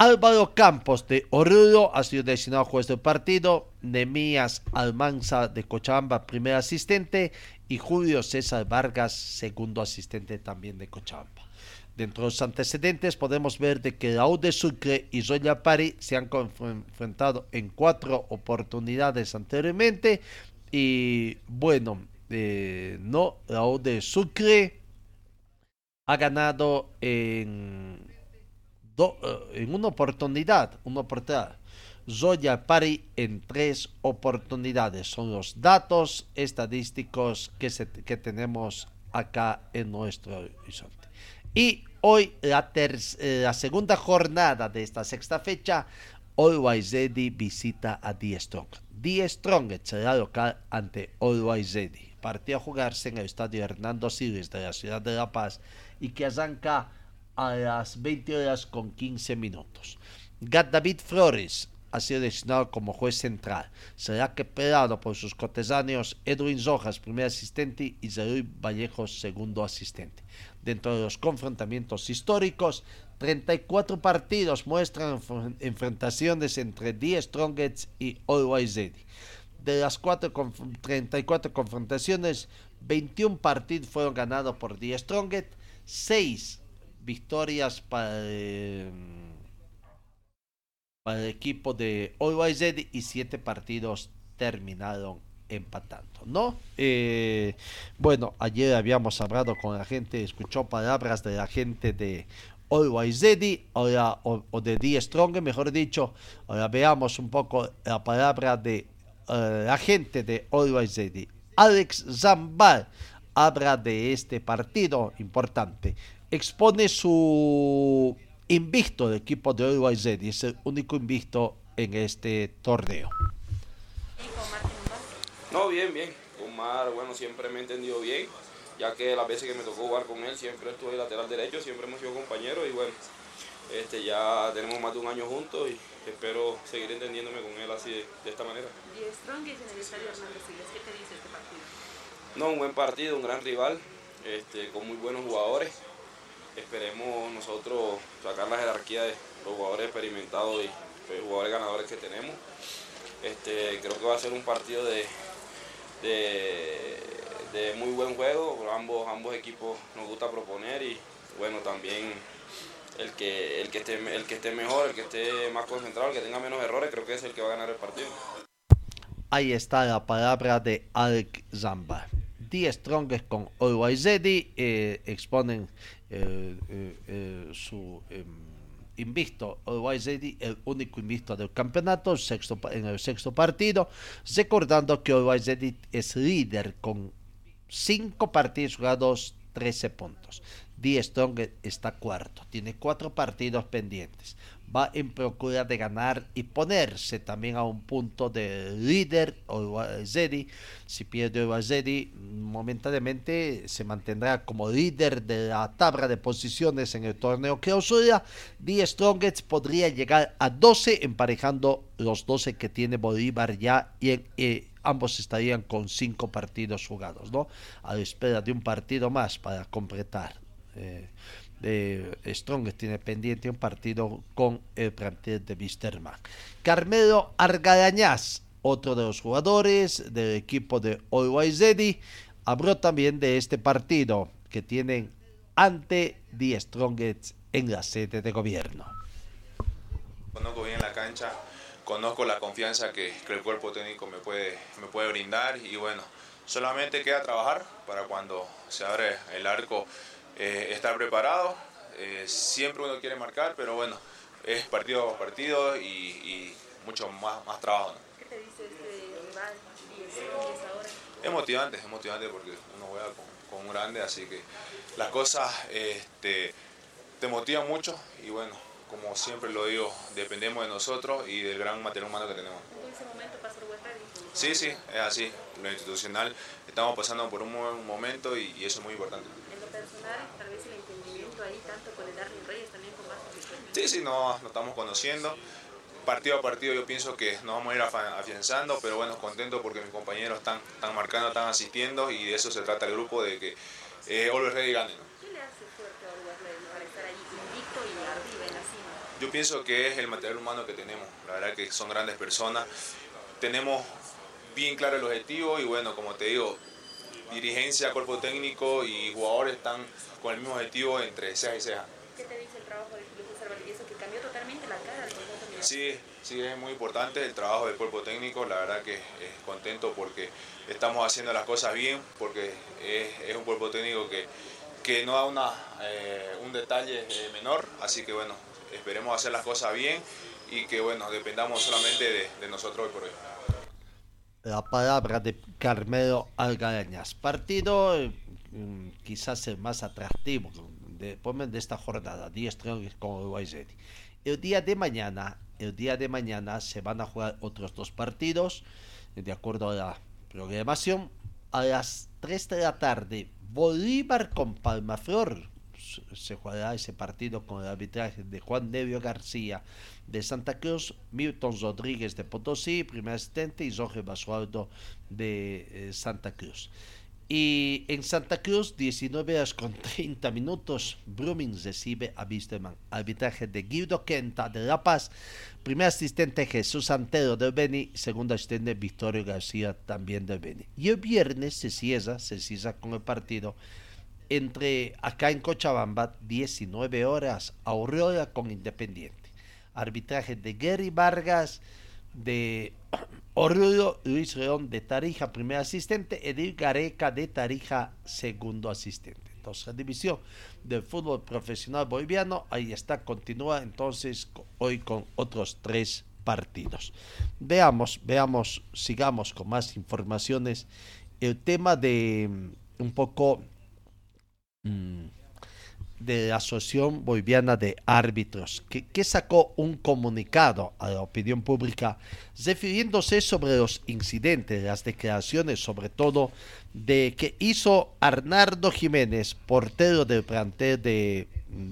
Álvaro Campos de Oruro ha sido designado juez del partido, Nemías Almanza de Cochabamba, primer asistente, y Julio César Vargas, segundo asistente también de Cochabamba. Dentro de los antecedentes podemos ver de que Raúl de Sucre y Zoya Pari se han enfrentado en cuatro oportunidades anteriormente. Y bueno, eh, no, Raúl de Sucre ha ganado en, do, en una oportunidad, una oportunidad. Zoya Pari en tres oportunidades. Son los datos estadísticos que, tenemos acá en nuestro horizonte. Y hoy, la, la, segunda jornada de esta sexta fecha, Always Ready visita a Die Strong. Die Strong será local ante Always Ready. Partido a jugarse en el estadio Hernando Siles de la ciudad de La Paz y que arranca a las 20 horas con 15 minutos. Gat David Flores ha sido designado como juez central. Será quebrado por sus cortesanos Edwin Rojas, primer asistente, y Zeruy Vallejos, segundo asistente. Dentro de los confrontamientos históricos, 34 partidos muestran enfrentaciones entre Die Strongets y Always Ready. De las 4 34 confrontaciones, 21 partidos fueron ganados por Die Strongets, 6 victorias para, eh, para, el equipo de Ready y 7 partidos terminaron empatando, ¿no? Eh, bueno, ayer habíamos hablado con la gente, escuchó palabras de la gente de Always Ready ahora, o, de Die Strong, mejor dicho. Ahora veamos un poco la palabra de uh, la gente de Always Ready. Alex Zambal habla de este partido importante. Expone su invicto del equipo de Always Ready, es el único invicto en este torneo. No, bien, bien. Omar, bueno, siempre me he entendido bien, ya que las veces que me tocó jugar con él siempre estuve lateral derecho, siempre hemos sido compañeros y bueno, este, ya tenemos más de un año juntos y espero seguir entendiéndome con él así de, de esta manera. ¿Y Strong en el estadio Hernández Siles? ¿Qué te dice este partido? No, un buen partido, un gran rival, este, con muy buenos jugadores. Esperemos nosotros sacar la jerarquía de los jugadores experimentados y los jugadores ganadores que tenemos. Este, creo que va a ser un partido de, de, de, muy buen juego. Ambos, ambos equipos nos gusta proponer y bueno, también el que, el, que esté, el que esté mejor, el que esté más concentrado, el que tenga menos errores, creo que es el que va a ganar el partido. Ahí está la palabra de Alec Zamba. Die Strongest con Always eh, exponen eh, eh, su invicto Always Ready, el único invicto del campeonato sexto, en el sexto partido, recordando que Always es líder con 5 partidos jugados, 13 puntos. Die Strong está cuarto, tiene cuatro partidos pendientes. Va en procura de ganar y ponerse también a un punto de líder Zedi. Si pierde Zedi, momentáneamente se mantendrá como líder de la tabla de posiciones en el torneo clausura. Die Strongest podría llegar a 12, emparejando los 12 que tiene Bolívar ya y eh, ambos estarían con 5 partidos jugados, ¿no? A la espera de un partido más para completar. Eh, de Strong tiene pendiente un partido con el plantel de Wisterman. Carmelo Argarañaz, otro de los jugadores del equipo de Always Ready, habló también de este partido que tienen ante The Strongest en la sede de gobierno. Conozco bien la cancha, conozco la confianza que, que el cuerpo técnico me puede, me puede brindar y bueno, solamente queda trabajar para cuando se abre el arco eh, estar preparado. Eh, siempre uno quiere marcar, pero bueno, es partido a partido y, y mucho más, más trabajo. ¿no? ¿Qué te dice este rival y ese ahora? Es motivante, es motivante porque uno juega con, con un grande, así que las cosas este, te motivan mucho y bueno, como siempre lo digo, dependemos de nosotros y del gran material humano que tenemos. ¿En ese momento pasó el Sí, sí, es así. Lo institucional, estamos pasando por un buen momento y, y eso es muy importante. Personal, tal vez el entendimiento ahí, tanto con el Darwin Reyes, también con Marcos Sí, sí, nos, nos estamos conociendo. Partido a partido yo pienso que nos vamos a ir afianzando, pero bueno, contento porque mis compañeros están, están marcando, están asistiendo y de eso se trata el grupo, de que eh, Always Ready gane. ¿no? ¿Qué le hace fuerte a Always Ready para estar ahí invicto y arriba en la cima? Yo pienso que es el material humano que tenemos. La verdad que son grandes personas. Tenemos bien claro el objetivo y bueno, como te digo, dirigencia, cuerpo técnico y jugadores están con el mismo objetivo entre ceja y ceja. ¿Qué te dice el trabajo del Club Valdivieso que cambió totalmente la cara del conjunto? Sí, sí, es muy importante el trabajo del cuerpo técnico. La verdad que es contento porque estamos haciendo las cosas bien, porque es, es un cuerpo técnico que, que no da una, eh, un detalle eh, menor. Así que bueno, esperemos hacer las cosas bien y que bueno, dependamos solamente de, de nosotros hoy por hoy. La palabra de Carmelo Algarañas. Partido mm, quizás el más atractivo de, de esta jornada, 10 Strongest con Uruguay. El día de mañana, el día de mañana se van a jugar otros dos partidos, de acuerdo a la programación. A las 3 de la tarde, Bolívar con Palmaflor. Se jugará ese partido con el arbitraje de Juan Nevio García de Santa Cruz, Milton Rodríguez de Potosí, primer asistente, y Jorge Basualdo de eh, Santa Cruz. Y en Santa Cruz, 19 horas con 30 minutos, Brumming recibe a Wisterman. Arbitraje de Guido Quenta de La Paz, primer asistente Jesús Antero del Beni, segundo asistente Victorio García también del Beni. Y el viernes se cierra, se cierra con el partido entre acá en Cochabamba, 19 horas, Aurora con Independiente. Arbitraje de Gary Vargas, de Oruro, Luis León de Tarija, primer asistente, Edil Gareca de Tarija, segundo asistente. Entonces, división del fútbol profesional boliviano, ahí está, continúa entonces hoy con otros tres partidos. Veamos, veamos, sigamos con más informaciones. El tema de mm, un poco mm, de la Asociación Boliviana de Árbitros, que, sacó un comunicado a la opinión pública refiriéndose sobre los incidentes, las declaraciones, sobre todo de que hizo Arnardo Jiménez, portero del plantel de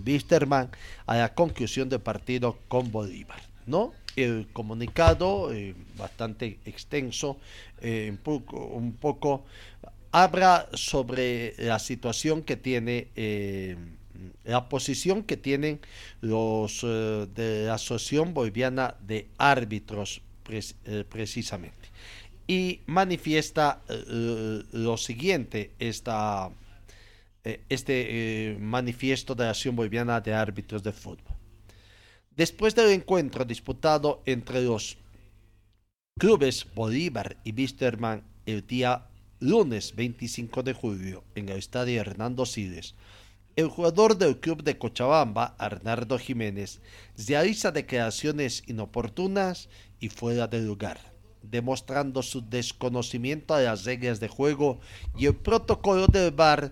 Wisterman, a la conclusión del partido con Bolívar, ¿no? El comunicado, eh, bastante extenso, eh, un poco, un poco habla sobre la situación que tiene, eh, la posición que tienen los eh, de la Asociación Boliviana de Árbitros eh, precisamente. Y manifiesta eh, lo siguiente, esta, este manifiesto de la Asociación Boliviana de Árbitros de Fútbol. Después del encuentro disputado entre los clubes Bolívar y Wisterman el día lunes 25 de julio en el estadio Hernando Siles, el jugador del club de Cochabamba, Arnardo Jiménez, realiza declaraciones inoportunas y fuera de lugar, demostrando su desconocimiento de las reglas de juego y el protocolo del VAR,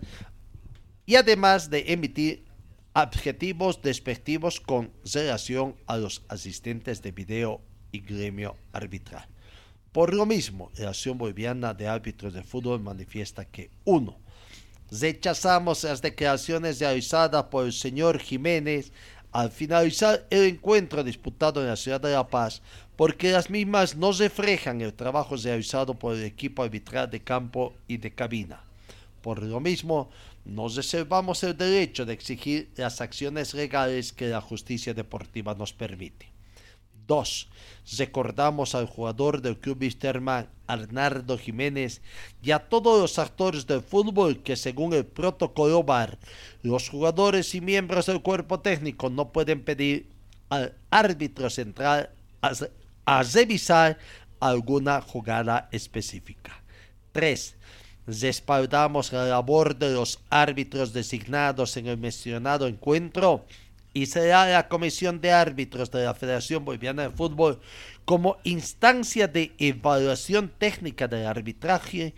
y además de emitir adjetivos despectivos con relación a los asistentes de video y gremio arbitral. Por lo mismo, la Asociación Boliviana de Árbitros de Fútbol manifiesta que 1. Rechazamos las declaraciones realizadas por el señor Jiménez al finalizar el encuentro disputado en la ciudad de La Paz, porque las mismas no reflejan el trabajo realizado por el equipo arbitral de campo y de cabina. Por lo mismo, nos reservamos el derecho de exigir las acciones legales que la justicia deportiva nos permite. 2. Recordamos al jugador del club Wisterman, Arnardo Jiménez, y a todos los actores del fútbol que según el protocolo VAR, los jugadores y miembros del cuerpo técnico no pueden pedir al árbitro central a, a revisar alguna jugada específica. 3 respaldamos la labor de los árbitros designados en el mencionado encuentro y será la Comisión de Árbitros de la Federación Boliviana de Fútbol como instancia de evaluación técnica del arbitraje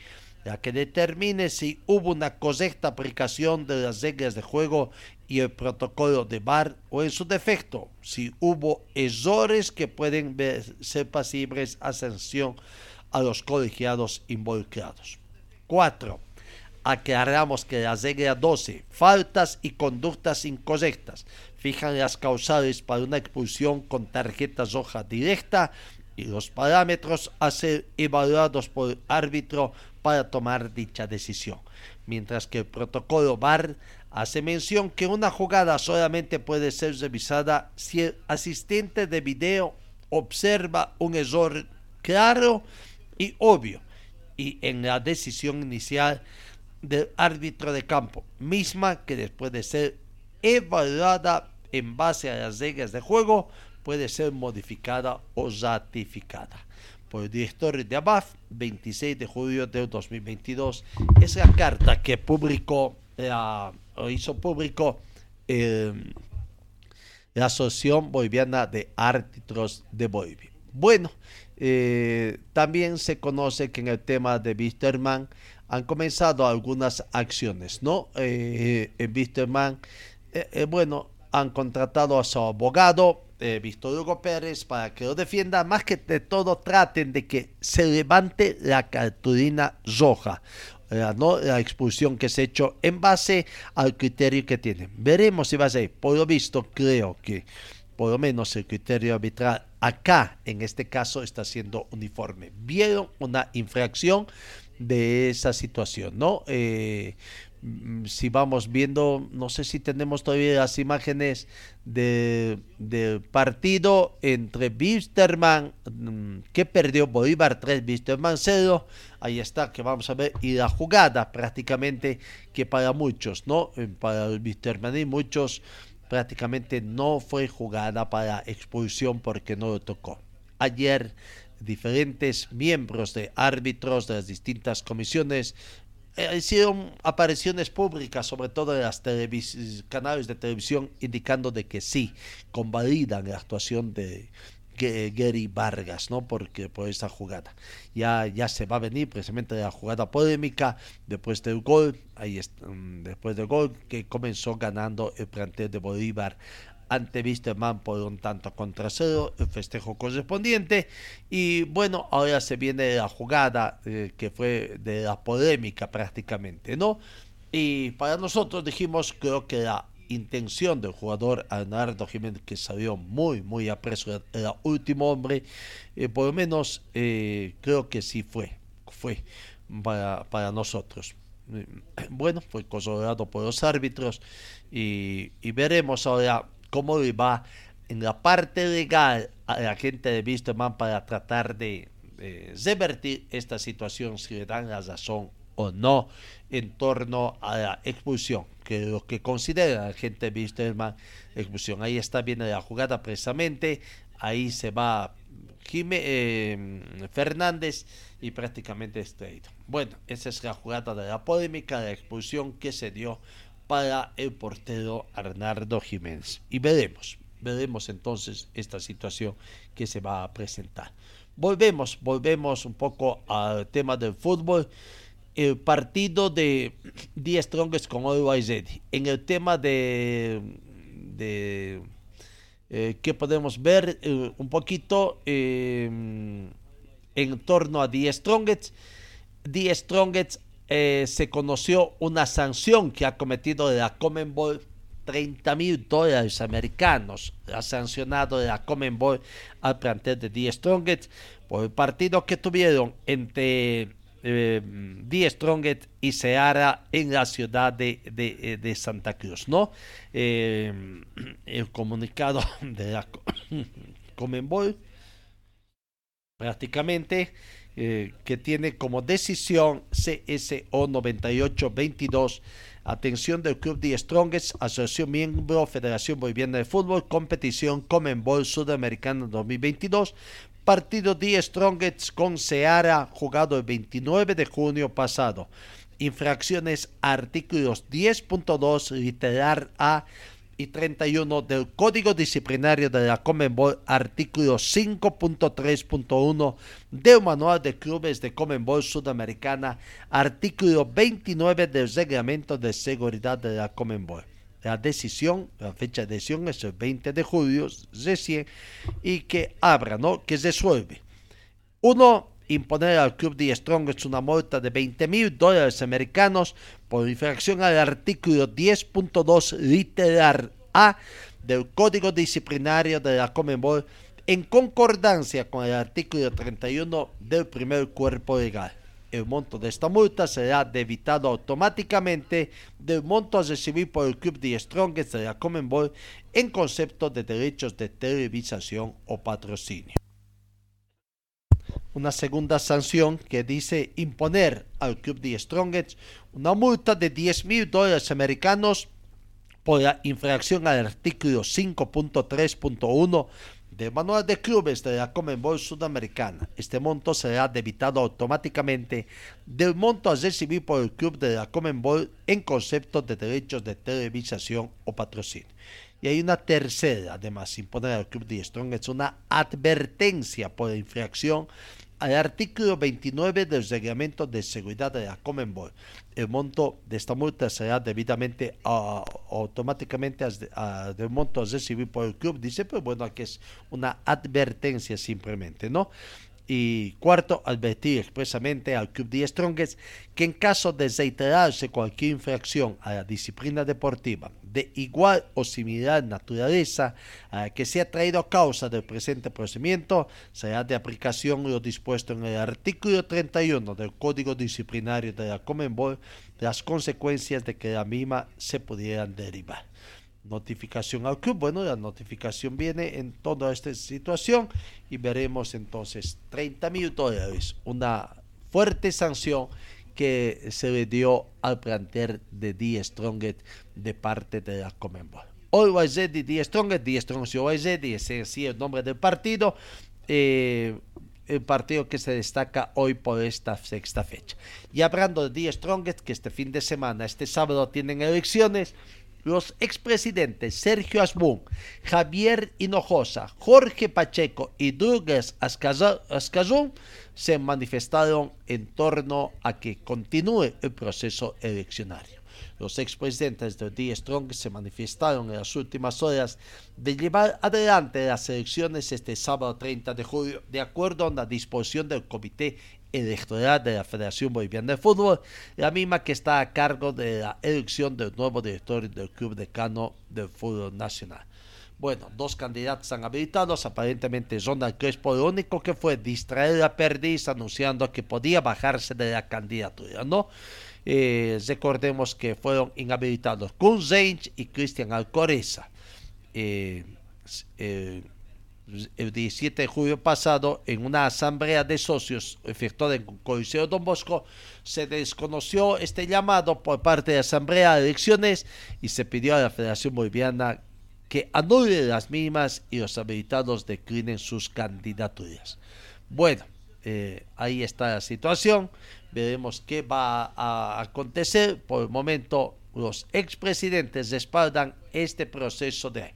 la que determine si hubo una correcta aplicación de las reglas de juego y el protocolo de VAR o en su defecto si hubo errores que pueden ser pasibles a sanción a los colegiados involucrados. 4. Aclaramos que la regla 12, faltas y conductas incorrectas, fijan las causales para una expulsión con tarjeta roja directa y los parámetros a ser evaluados por el árbitro para tomar dicha decisión. Mientras que el protocolo VAR hace mención que una jugada solamente puede ser revisada si el asistente de video observa un error claro y obvio y en la decisión inicial del árbitro de campo, misma que después de ser evaluada en base a las reglas de juego, puede ser modificada o ratificada. Por el director de ABAF, 26 de julio de 2022, es la carta que publicó, la, hizo público eh, la Asociación Boliviana de Árbitros de Bolivia. Bueno, eh, también se conoce que en el tema de Wisterman han comenzado algunas acciones, ¿no? Eh, en Wisterman, eh, bueno, han contratado a su abogado, Víctor Hugo Pérez, para que lo defienda. Más que de todo, traten de que se levante la cartulina roja. ¿no? la expulsión que se ha hecho en base al criterio que tienen. Veremos si va a ser. Por lo visto, creo que por lo menos el criterio arbitral acá, en este caso, está siendo uniforme. Vieron una infracción de esa situación, ¿no? Eh, si vamos viendo, no sé si tenemos todavía las imágenes del partido entre Wisterman, mm, que perdió Bolívar 3, Wisterman 0, ahí está, que vamos a ver, y la jugada prácticamente que para muchos, ¿no? Eh, para el Wisterman y muchos prácticamente no fue jugada para expulsión porque no lo tocó. Ayer diferentes miembros de árbitros de las distintas comisiones hicieron apariciones públicas, sobre todo en los canales de televisión, indicando de que sí, convalidan la actuación de, Gary Vargas, ¿no? Porque por esa jugada. Ya, ya se va a venir precisamente la jugada polémica después del gol, ahí mm, después del gol que comenzó ganando el plantel de Bolívar ante Wisterman por un tanto contra cero, el festejo correspondiente. Y bueno, ahora se viene la jugada eh, que fue de la polémica prácticamente, ¿no? Y para nosotros dijimos, creo que la intención del jugador Arnaldo Jiménez, que salió muy, muy apresurado, era último hombre, eh, por lo menos eh, creo que sí fue, fue para, para nosotros. Bueno, fue consolidado por los árbitros y, veremos ahora cómo le va en la parte legal a la gente de Wisterman para tratar de, revertir esta situación, si le dan la razón o no en torno a la expulsión, que lo que considera la gente de Wisterman expulsión. Ahí está bien la jugada precisamente, ahí se va Jimé, eh, Fernández y prácticamente estrellado. Bueno, esa es la jugada de la polémica, la expulsión que se dio para el portero Arnardo Jiménez. Y veremos, veremos entonces esta situación que se va a presentar. Volvemos, volvemos un poco al tema del fútbol el partido de The Strongest con Always Ready. En el tema de de eh, que podemos ver eh, un poquito eh, en torno a The Strongest. The Strongest se conoció una sanción que ha cometido de la Commonwealth 30 mil dólares americanos. Ha sancionado de la Commonwealth al plantel de The Strongest por el partido que tuvieron entre eh, Die Strongest y Seara en la ciudad de, de, de Santa Cruz, ¿no? Eh, el comunicado de la Comenbol prácticamente eh, que tiene como decisión CSO 9822 atención del Club Die Strongest, asociación miembro Federación Boliviana de Fútbol, competición Comenbol Sudamericana 2022 partido de Strongest con Seara jugado el 29 de junio pasado. Infracciones artículos 10.2 literal A y 31 del Código Disciplinario de la Comenbol, artículo 5.3.1 del Manual de Clubes de Comenbol Sudamericana, artículo 29 del Reglamento de Seguridad de la Comenbol. La decisión, la fecha de decisión es el 20 de julio recién y que abra, ¿no? Que resuelve. Uno, imponer al Club de Strongest una multa de 20 mil dólares americanos por infracción al artículo 10.2 literal A del Código Disciplinario de la Comenbol en concordancia con el artículo 31 del primer cuerpo legal el monto de esta multa será debitado automáticamente del monto a recibir por el Club de Strongest de la Comenbol en concepto de derechos de televisación o patrocinio. Una segunda sanción que dice imponer al Club de Strongest una multa de 10 mil dólares americanos por la infracción al artículo 5.3.1 del Manual de Clubes de la Comenbol Sudamericana. Este monto será debitado automáticamente del monto a recibir por el club de la Comenbol en concepto de derechos de televisación o patrocinio. Y hay una tercera, además, imponer al club de Strong es una advertencia por infracción al artículo 29 del reglamento de seguridad de la Comenbol. El monto de esta multa será debidamente automáticamente del monto a recibir por el club. Dice, pues bueno, aquí es una advertencia simplemente, ¿no? Y cuarto, advertir expresamente al Club de Strongest que en caso de reiterarse cualquier infracción a la disciplina deportiva de igual o similar naturaleza a la que sea traído a causa del presente procedimiento, será de aplicación lo dispuesto en el artículo 31 del Código Disciplinario de la Comenbol, las consecuencias de que la misma se pudieran derivar notificación al club. Bueno, la notificación viene en toda esta situación y veremos entonces 30 mil dólares, una fuerte sanción que se le dio al plantel de Die Strongest de parte de la va a ser Die Strongest, Die Strongest a ser, ese es el nombre del partido. Eh, el partido que se destaca hoy por esta sexta fecha. Y hablando de Die Strongest, que este fin de semana, este sábado, tienen elecciones, los expresidentes Sergio Asbun, Javier Hinojosa, Jorge Pacheco y Douglas Ascazón se manifestaron en torno a que continúe el proceso eleccionario. Los expresidentes de D. Strong se manifestaron en las últimas horas de llevar adelante las elecciones este sábado 30 de julio de acuerdo a la disposición del Comité electoral de la Federación Boliviana de Fútbol, la misma que está a cargo de la elección del nuevo director del Club Decano del Fútbol Nacional. Bueno, dos candidatos han habilitados, aparentemente Ronald Crespo, lo único que fue distraer a Perdiz anunciando que podía bajarse de la candidatura, ¿no? Eh, recordemos que fueron inhabilitados Kun y Cristian Alcoreza. Eh, el 17 de julio pasado, en una asamblea de socios efectuada en el Coliseo Don Bosco, se desconoció este llamado por parte de la Asamblea de Elecciones y se pidió a la Federación Boliviana que anule las mismas y los habilitados declinen sus candidaturas. Bueno, eh, ahí está la situación. Veremos qué va a acontecer. Por el momento, los expresidentes respaldan este proceso de...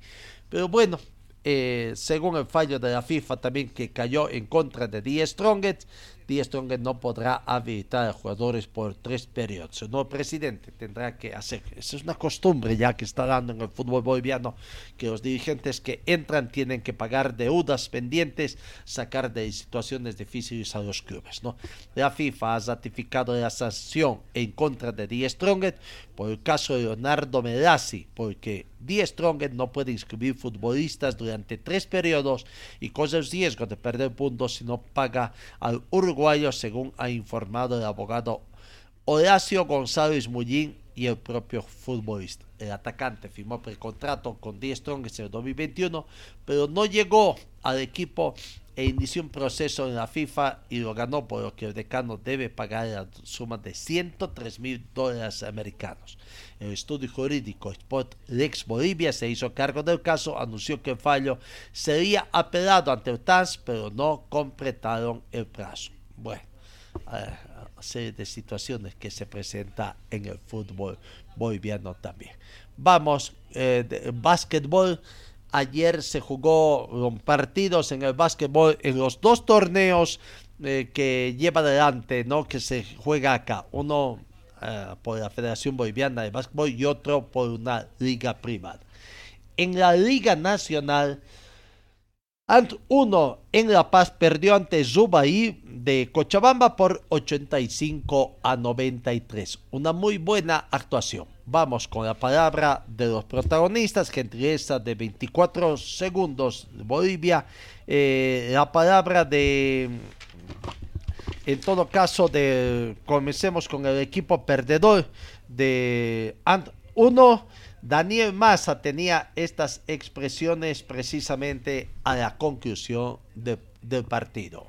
Pero bueno, eh, según el fallo de la FIFA también que cayó en contra de Die Strongest, Die Strongest no podrá habilitar a jugadores por tres periodos. El nuevo presidente tendrá que hacer, esa es una costumbre ya que está dando en el fútbol boliviano, que los dirigentes que entran tienen que pagar deudas pendientes, sacar de situaciones difíciles a los clubes. ¿no? La FIFA ha ratificado la sanción en contra de Die Strongest por el caso de Leonardo Medasi, porque Die Strongest no puede inscribir futbolistas durante tres periodos y corre el riesgo de perder puntos si no paga al uruguayo, según ha informado el abogado Horacio González Mullín y el propio futbolista. El atacante firmó precontrato con Die Strongest en el 2021, pero no llegó al equipo e inició un proceso en la FIFA y lo ganó, por lo que el decano debe pagar la suma de 103 mil dólares americanos. El estudio jurídico Sport Lex Bolivia se hizo cargo del caso, anunció que el fallo sería apelado ante el TAS, pero no completaron el plazo. Bueno, eh, serie de situaciones que se presenta en el fútbol boliviano también. Vamos, eh, básquetbol. Ayer se jugó partidos en el básquetbol en los dos torneos eh, que lleva adelante, ¿no? Que se juega acá. Uno eh, por la Federación Boliviana de Básquetbol y otro por una liga privada. En la Liga Nacional, Ant 1 en La Paz perdió ante Zubaí de Cochabamba por 85 a 93. Una muy buena actuación. Vamos con la palabra de los protagonistas, gentileza de 24 segundos Bolivia. Eh, la palabra de, en todo caso, de comencemos con el equipo perdedor de Ant 1. Daniel Massa tenía estas expresiones precisamente a la conclusión de, del partido.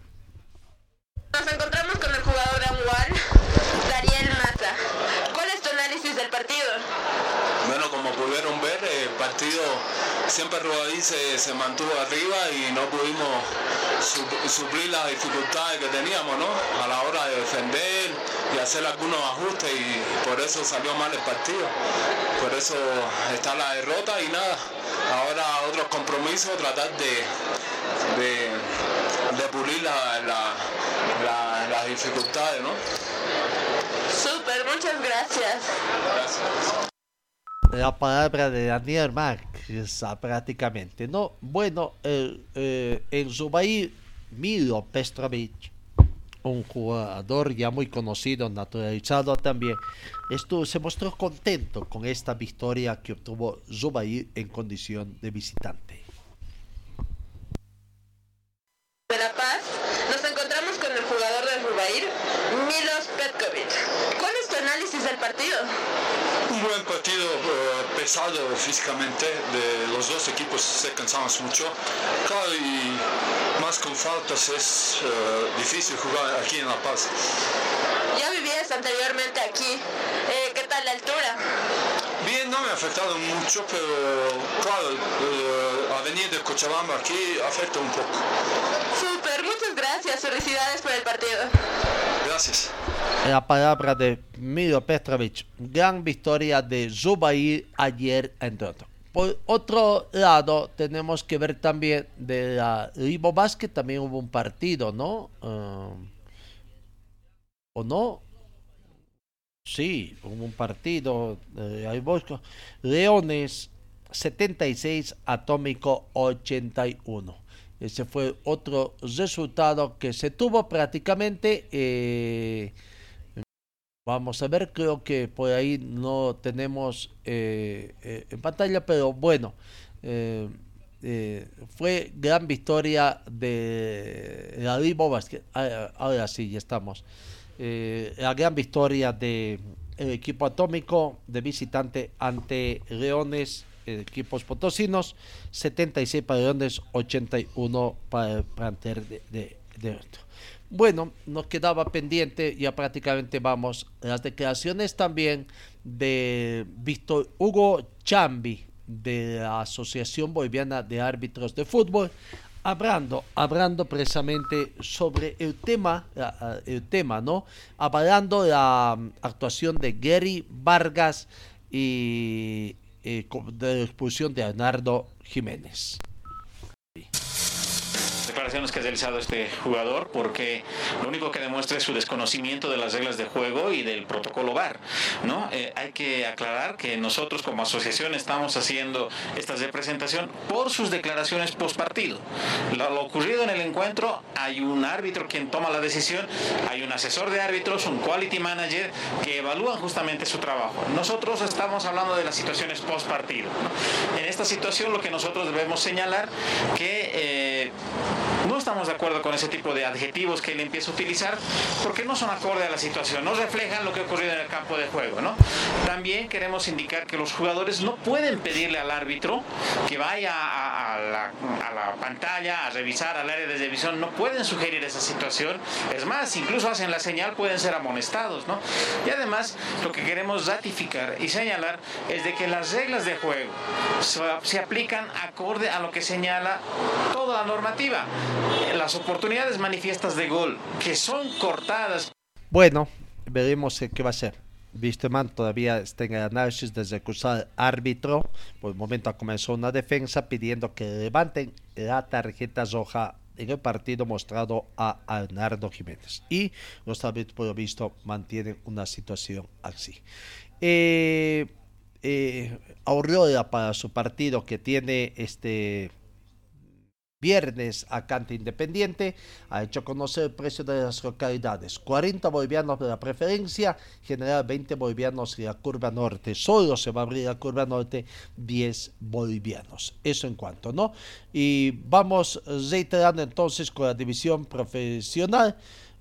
Nos encontramos con el jugador de Amual, Daniel Massa. ¿Cuál es tu análisis del partido? Bueno, como pudieron ver, el partido siempre Rodalí se, se, mantuvo arriba y no pudimos su, suplir las dificultades que teníamos, ¿no? A la hora de defender y hacer algunos ajustes y por eso salió mal el partido. Por eso está la derrota y nada. Ahora otros compromisos, tratar de, de, de pulir la, la, la, las dificultades, ¿no? Súper, muchas gracias. Gracias la palabra de Daniel Márquez prácticamente, ¿no? Bueno, eh, eh, en su país, Milo Pestrovic, un jugador ya muy conocido, naturalizado también, estuvo, se mostró contento con esta victoria que obtuvo Zubair en condición de visitante. De La Paz, nos encontramos con el jugador de Zubair, Milos Petkovic. ¿Cuál es tu análisis del partido? Un buen partido uh, pesado físicamente, de los dos equipos se cansamos mucho. Claro, y más con faltas es uh, difícil jugar aquí en La Paz. Ya vivías anteriormente aquí, eh, ¿qué tal la altura? Bien, no me ha afectado mucho, pero claro, uh, a venir de Cochabamba aquí afecta un poco. Súper, muchas gracias, felicidades por el partido. Gracias. La palabra de Miro Petrovic, gran victoria de Zubair ayer en Toronto. Por otro lado, tenemos que ver también de la Ribo Basket, también hubo un partido, ¿no? Uh, ¿O no? Sí, hubo un partido eh, Leones 76, Atómico 81. Ese fue otro resultado que se tuvo prácticamente. Eh, vamos a ver, creo que por ahí no tenemos eh, eh, en pantalla, pero bueno, fue gran victoria de la Vivo Basket. Ahora sí, ya estamos. la gran victoria de el equipo atómico de visitante ante Leones equipos potosinos, 76 para Leones, 81 para el planter de, de, de Bueno, nos quedaba pendiente, ya prácticamente vamos, las declaraciones también de Víctor Hugo Chambi, de la Asociación Boliviana de Árbitros de Fútbol, hablando, hablando precisamente sobre el tema, el tema, ¿no? Hablando la actuación de Gary Vargas y eh, de la expulsión de Arnardo Jiménez. Declaraciones que ha realizado este jugador porque lo único que demuestra es su desconocimiento de las reglas de juego y del protocolo VAR. ¿no? Eh, hay que aclarar que nosotros como asociación estamos haciendo esta representación por sus declaraciones post partido. Lo, ocurrido en el encuentro, hay un árbitro quien toma la decisión, hay un asesor de árbitros, un quality manager que evalúan justamente su trabajo. Nosotros estamos hablando de las situaciones post partido. En esta situación lo que nosotros debemos señalar que eh, no estamos de acuerdo con ese tipo de adjetivos que él empieza a utilizar porque no son acorde a la situación, no reflejan lo que ha ocurrido en el campo de juego. ¿no? También queremos indicar que los jugadores no pueden pedirle al árbitro que vaya a, la, pantalla a revisar al área de revisión, no pueden sugerir esa situación. Es más, incluso hacen la señal, pueden ser amonestados. ¿no? Y además, lo que queremos ratificar y señalar es de que las reglas de juego se aplican acorde a lo que señala toda la normativa. Las oportunidades manifiestas de gol que son cortadas. Bueno, veremos qué va a ser. Wisterman todavía está en el análisis de recusar árbitro. Por el momento comenzó una defensa pidiendo que levanten la tarjeta roja en el partido mostrado a Arnardo Jiménez. Y los árbitros, por lo visto, mantienen una situación así. Eh, eh, para su partido que tiene este viernes a Cante Independiente ha hecho conocer el precio de las localidades. 40 bolivianos de la preferencia, general 20 bolivianos y la curva norte. Solo se va a abrir la curva norte 10 bolivianos. Eso en cuanto, ¿no? Y vamos reiterando entonces con la división profesional.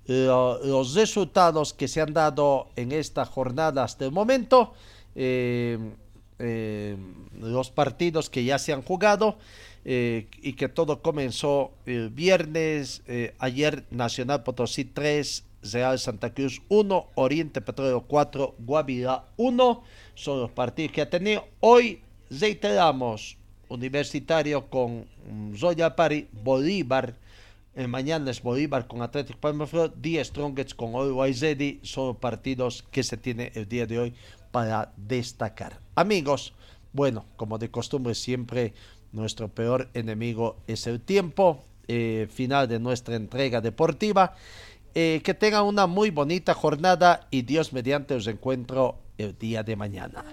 los resultados que se han dado en esta jornada hasta el momento, eh, eh, los partidos que ya se han jugado, eh, y que todo comenzó el viernes, eh, ayer Nacional Potosí 3, Real Santa Cruz 1, Oriente Petróleo 4, Guavirá 1, son los partidos que ha tenido. Hoy reiteramos, Universitario con Royal Party, Bolívar, eh, mañana es Bolívar con Atlético Palmaflor, 10 Strongets con Always Ready, son partidos que se tiene el día de hoy para destacar. Amigos, bueno, como de costumbre siempre nuestro peor enemigo es el tiempo. Eh, final de nuestra entrega deportiva. Eh, que tengan una muy bonita jornada y Dios mediante os encuentro el día de mañana.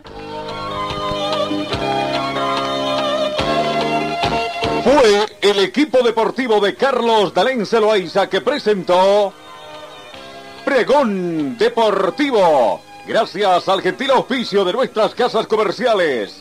Fue el equipo deportivo de Carlos Dalén Celoaiza que presentó Pregón Deportivo. Gracias al gentil oficio de nuestras casas comerciales.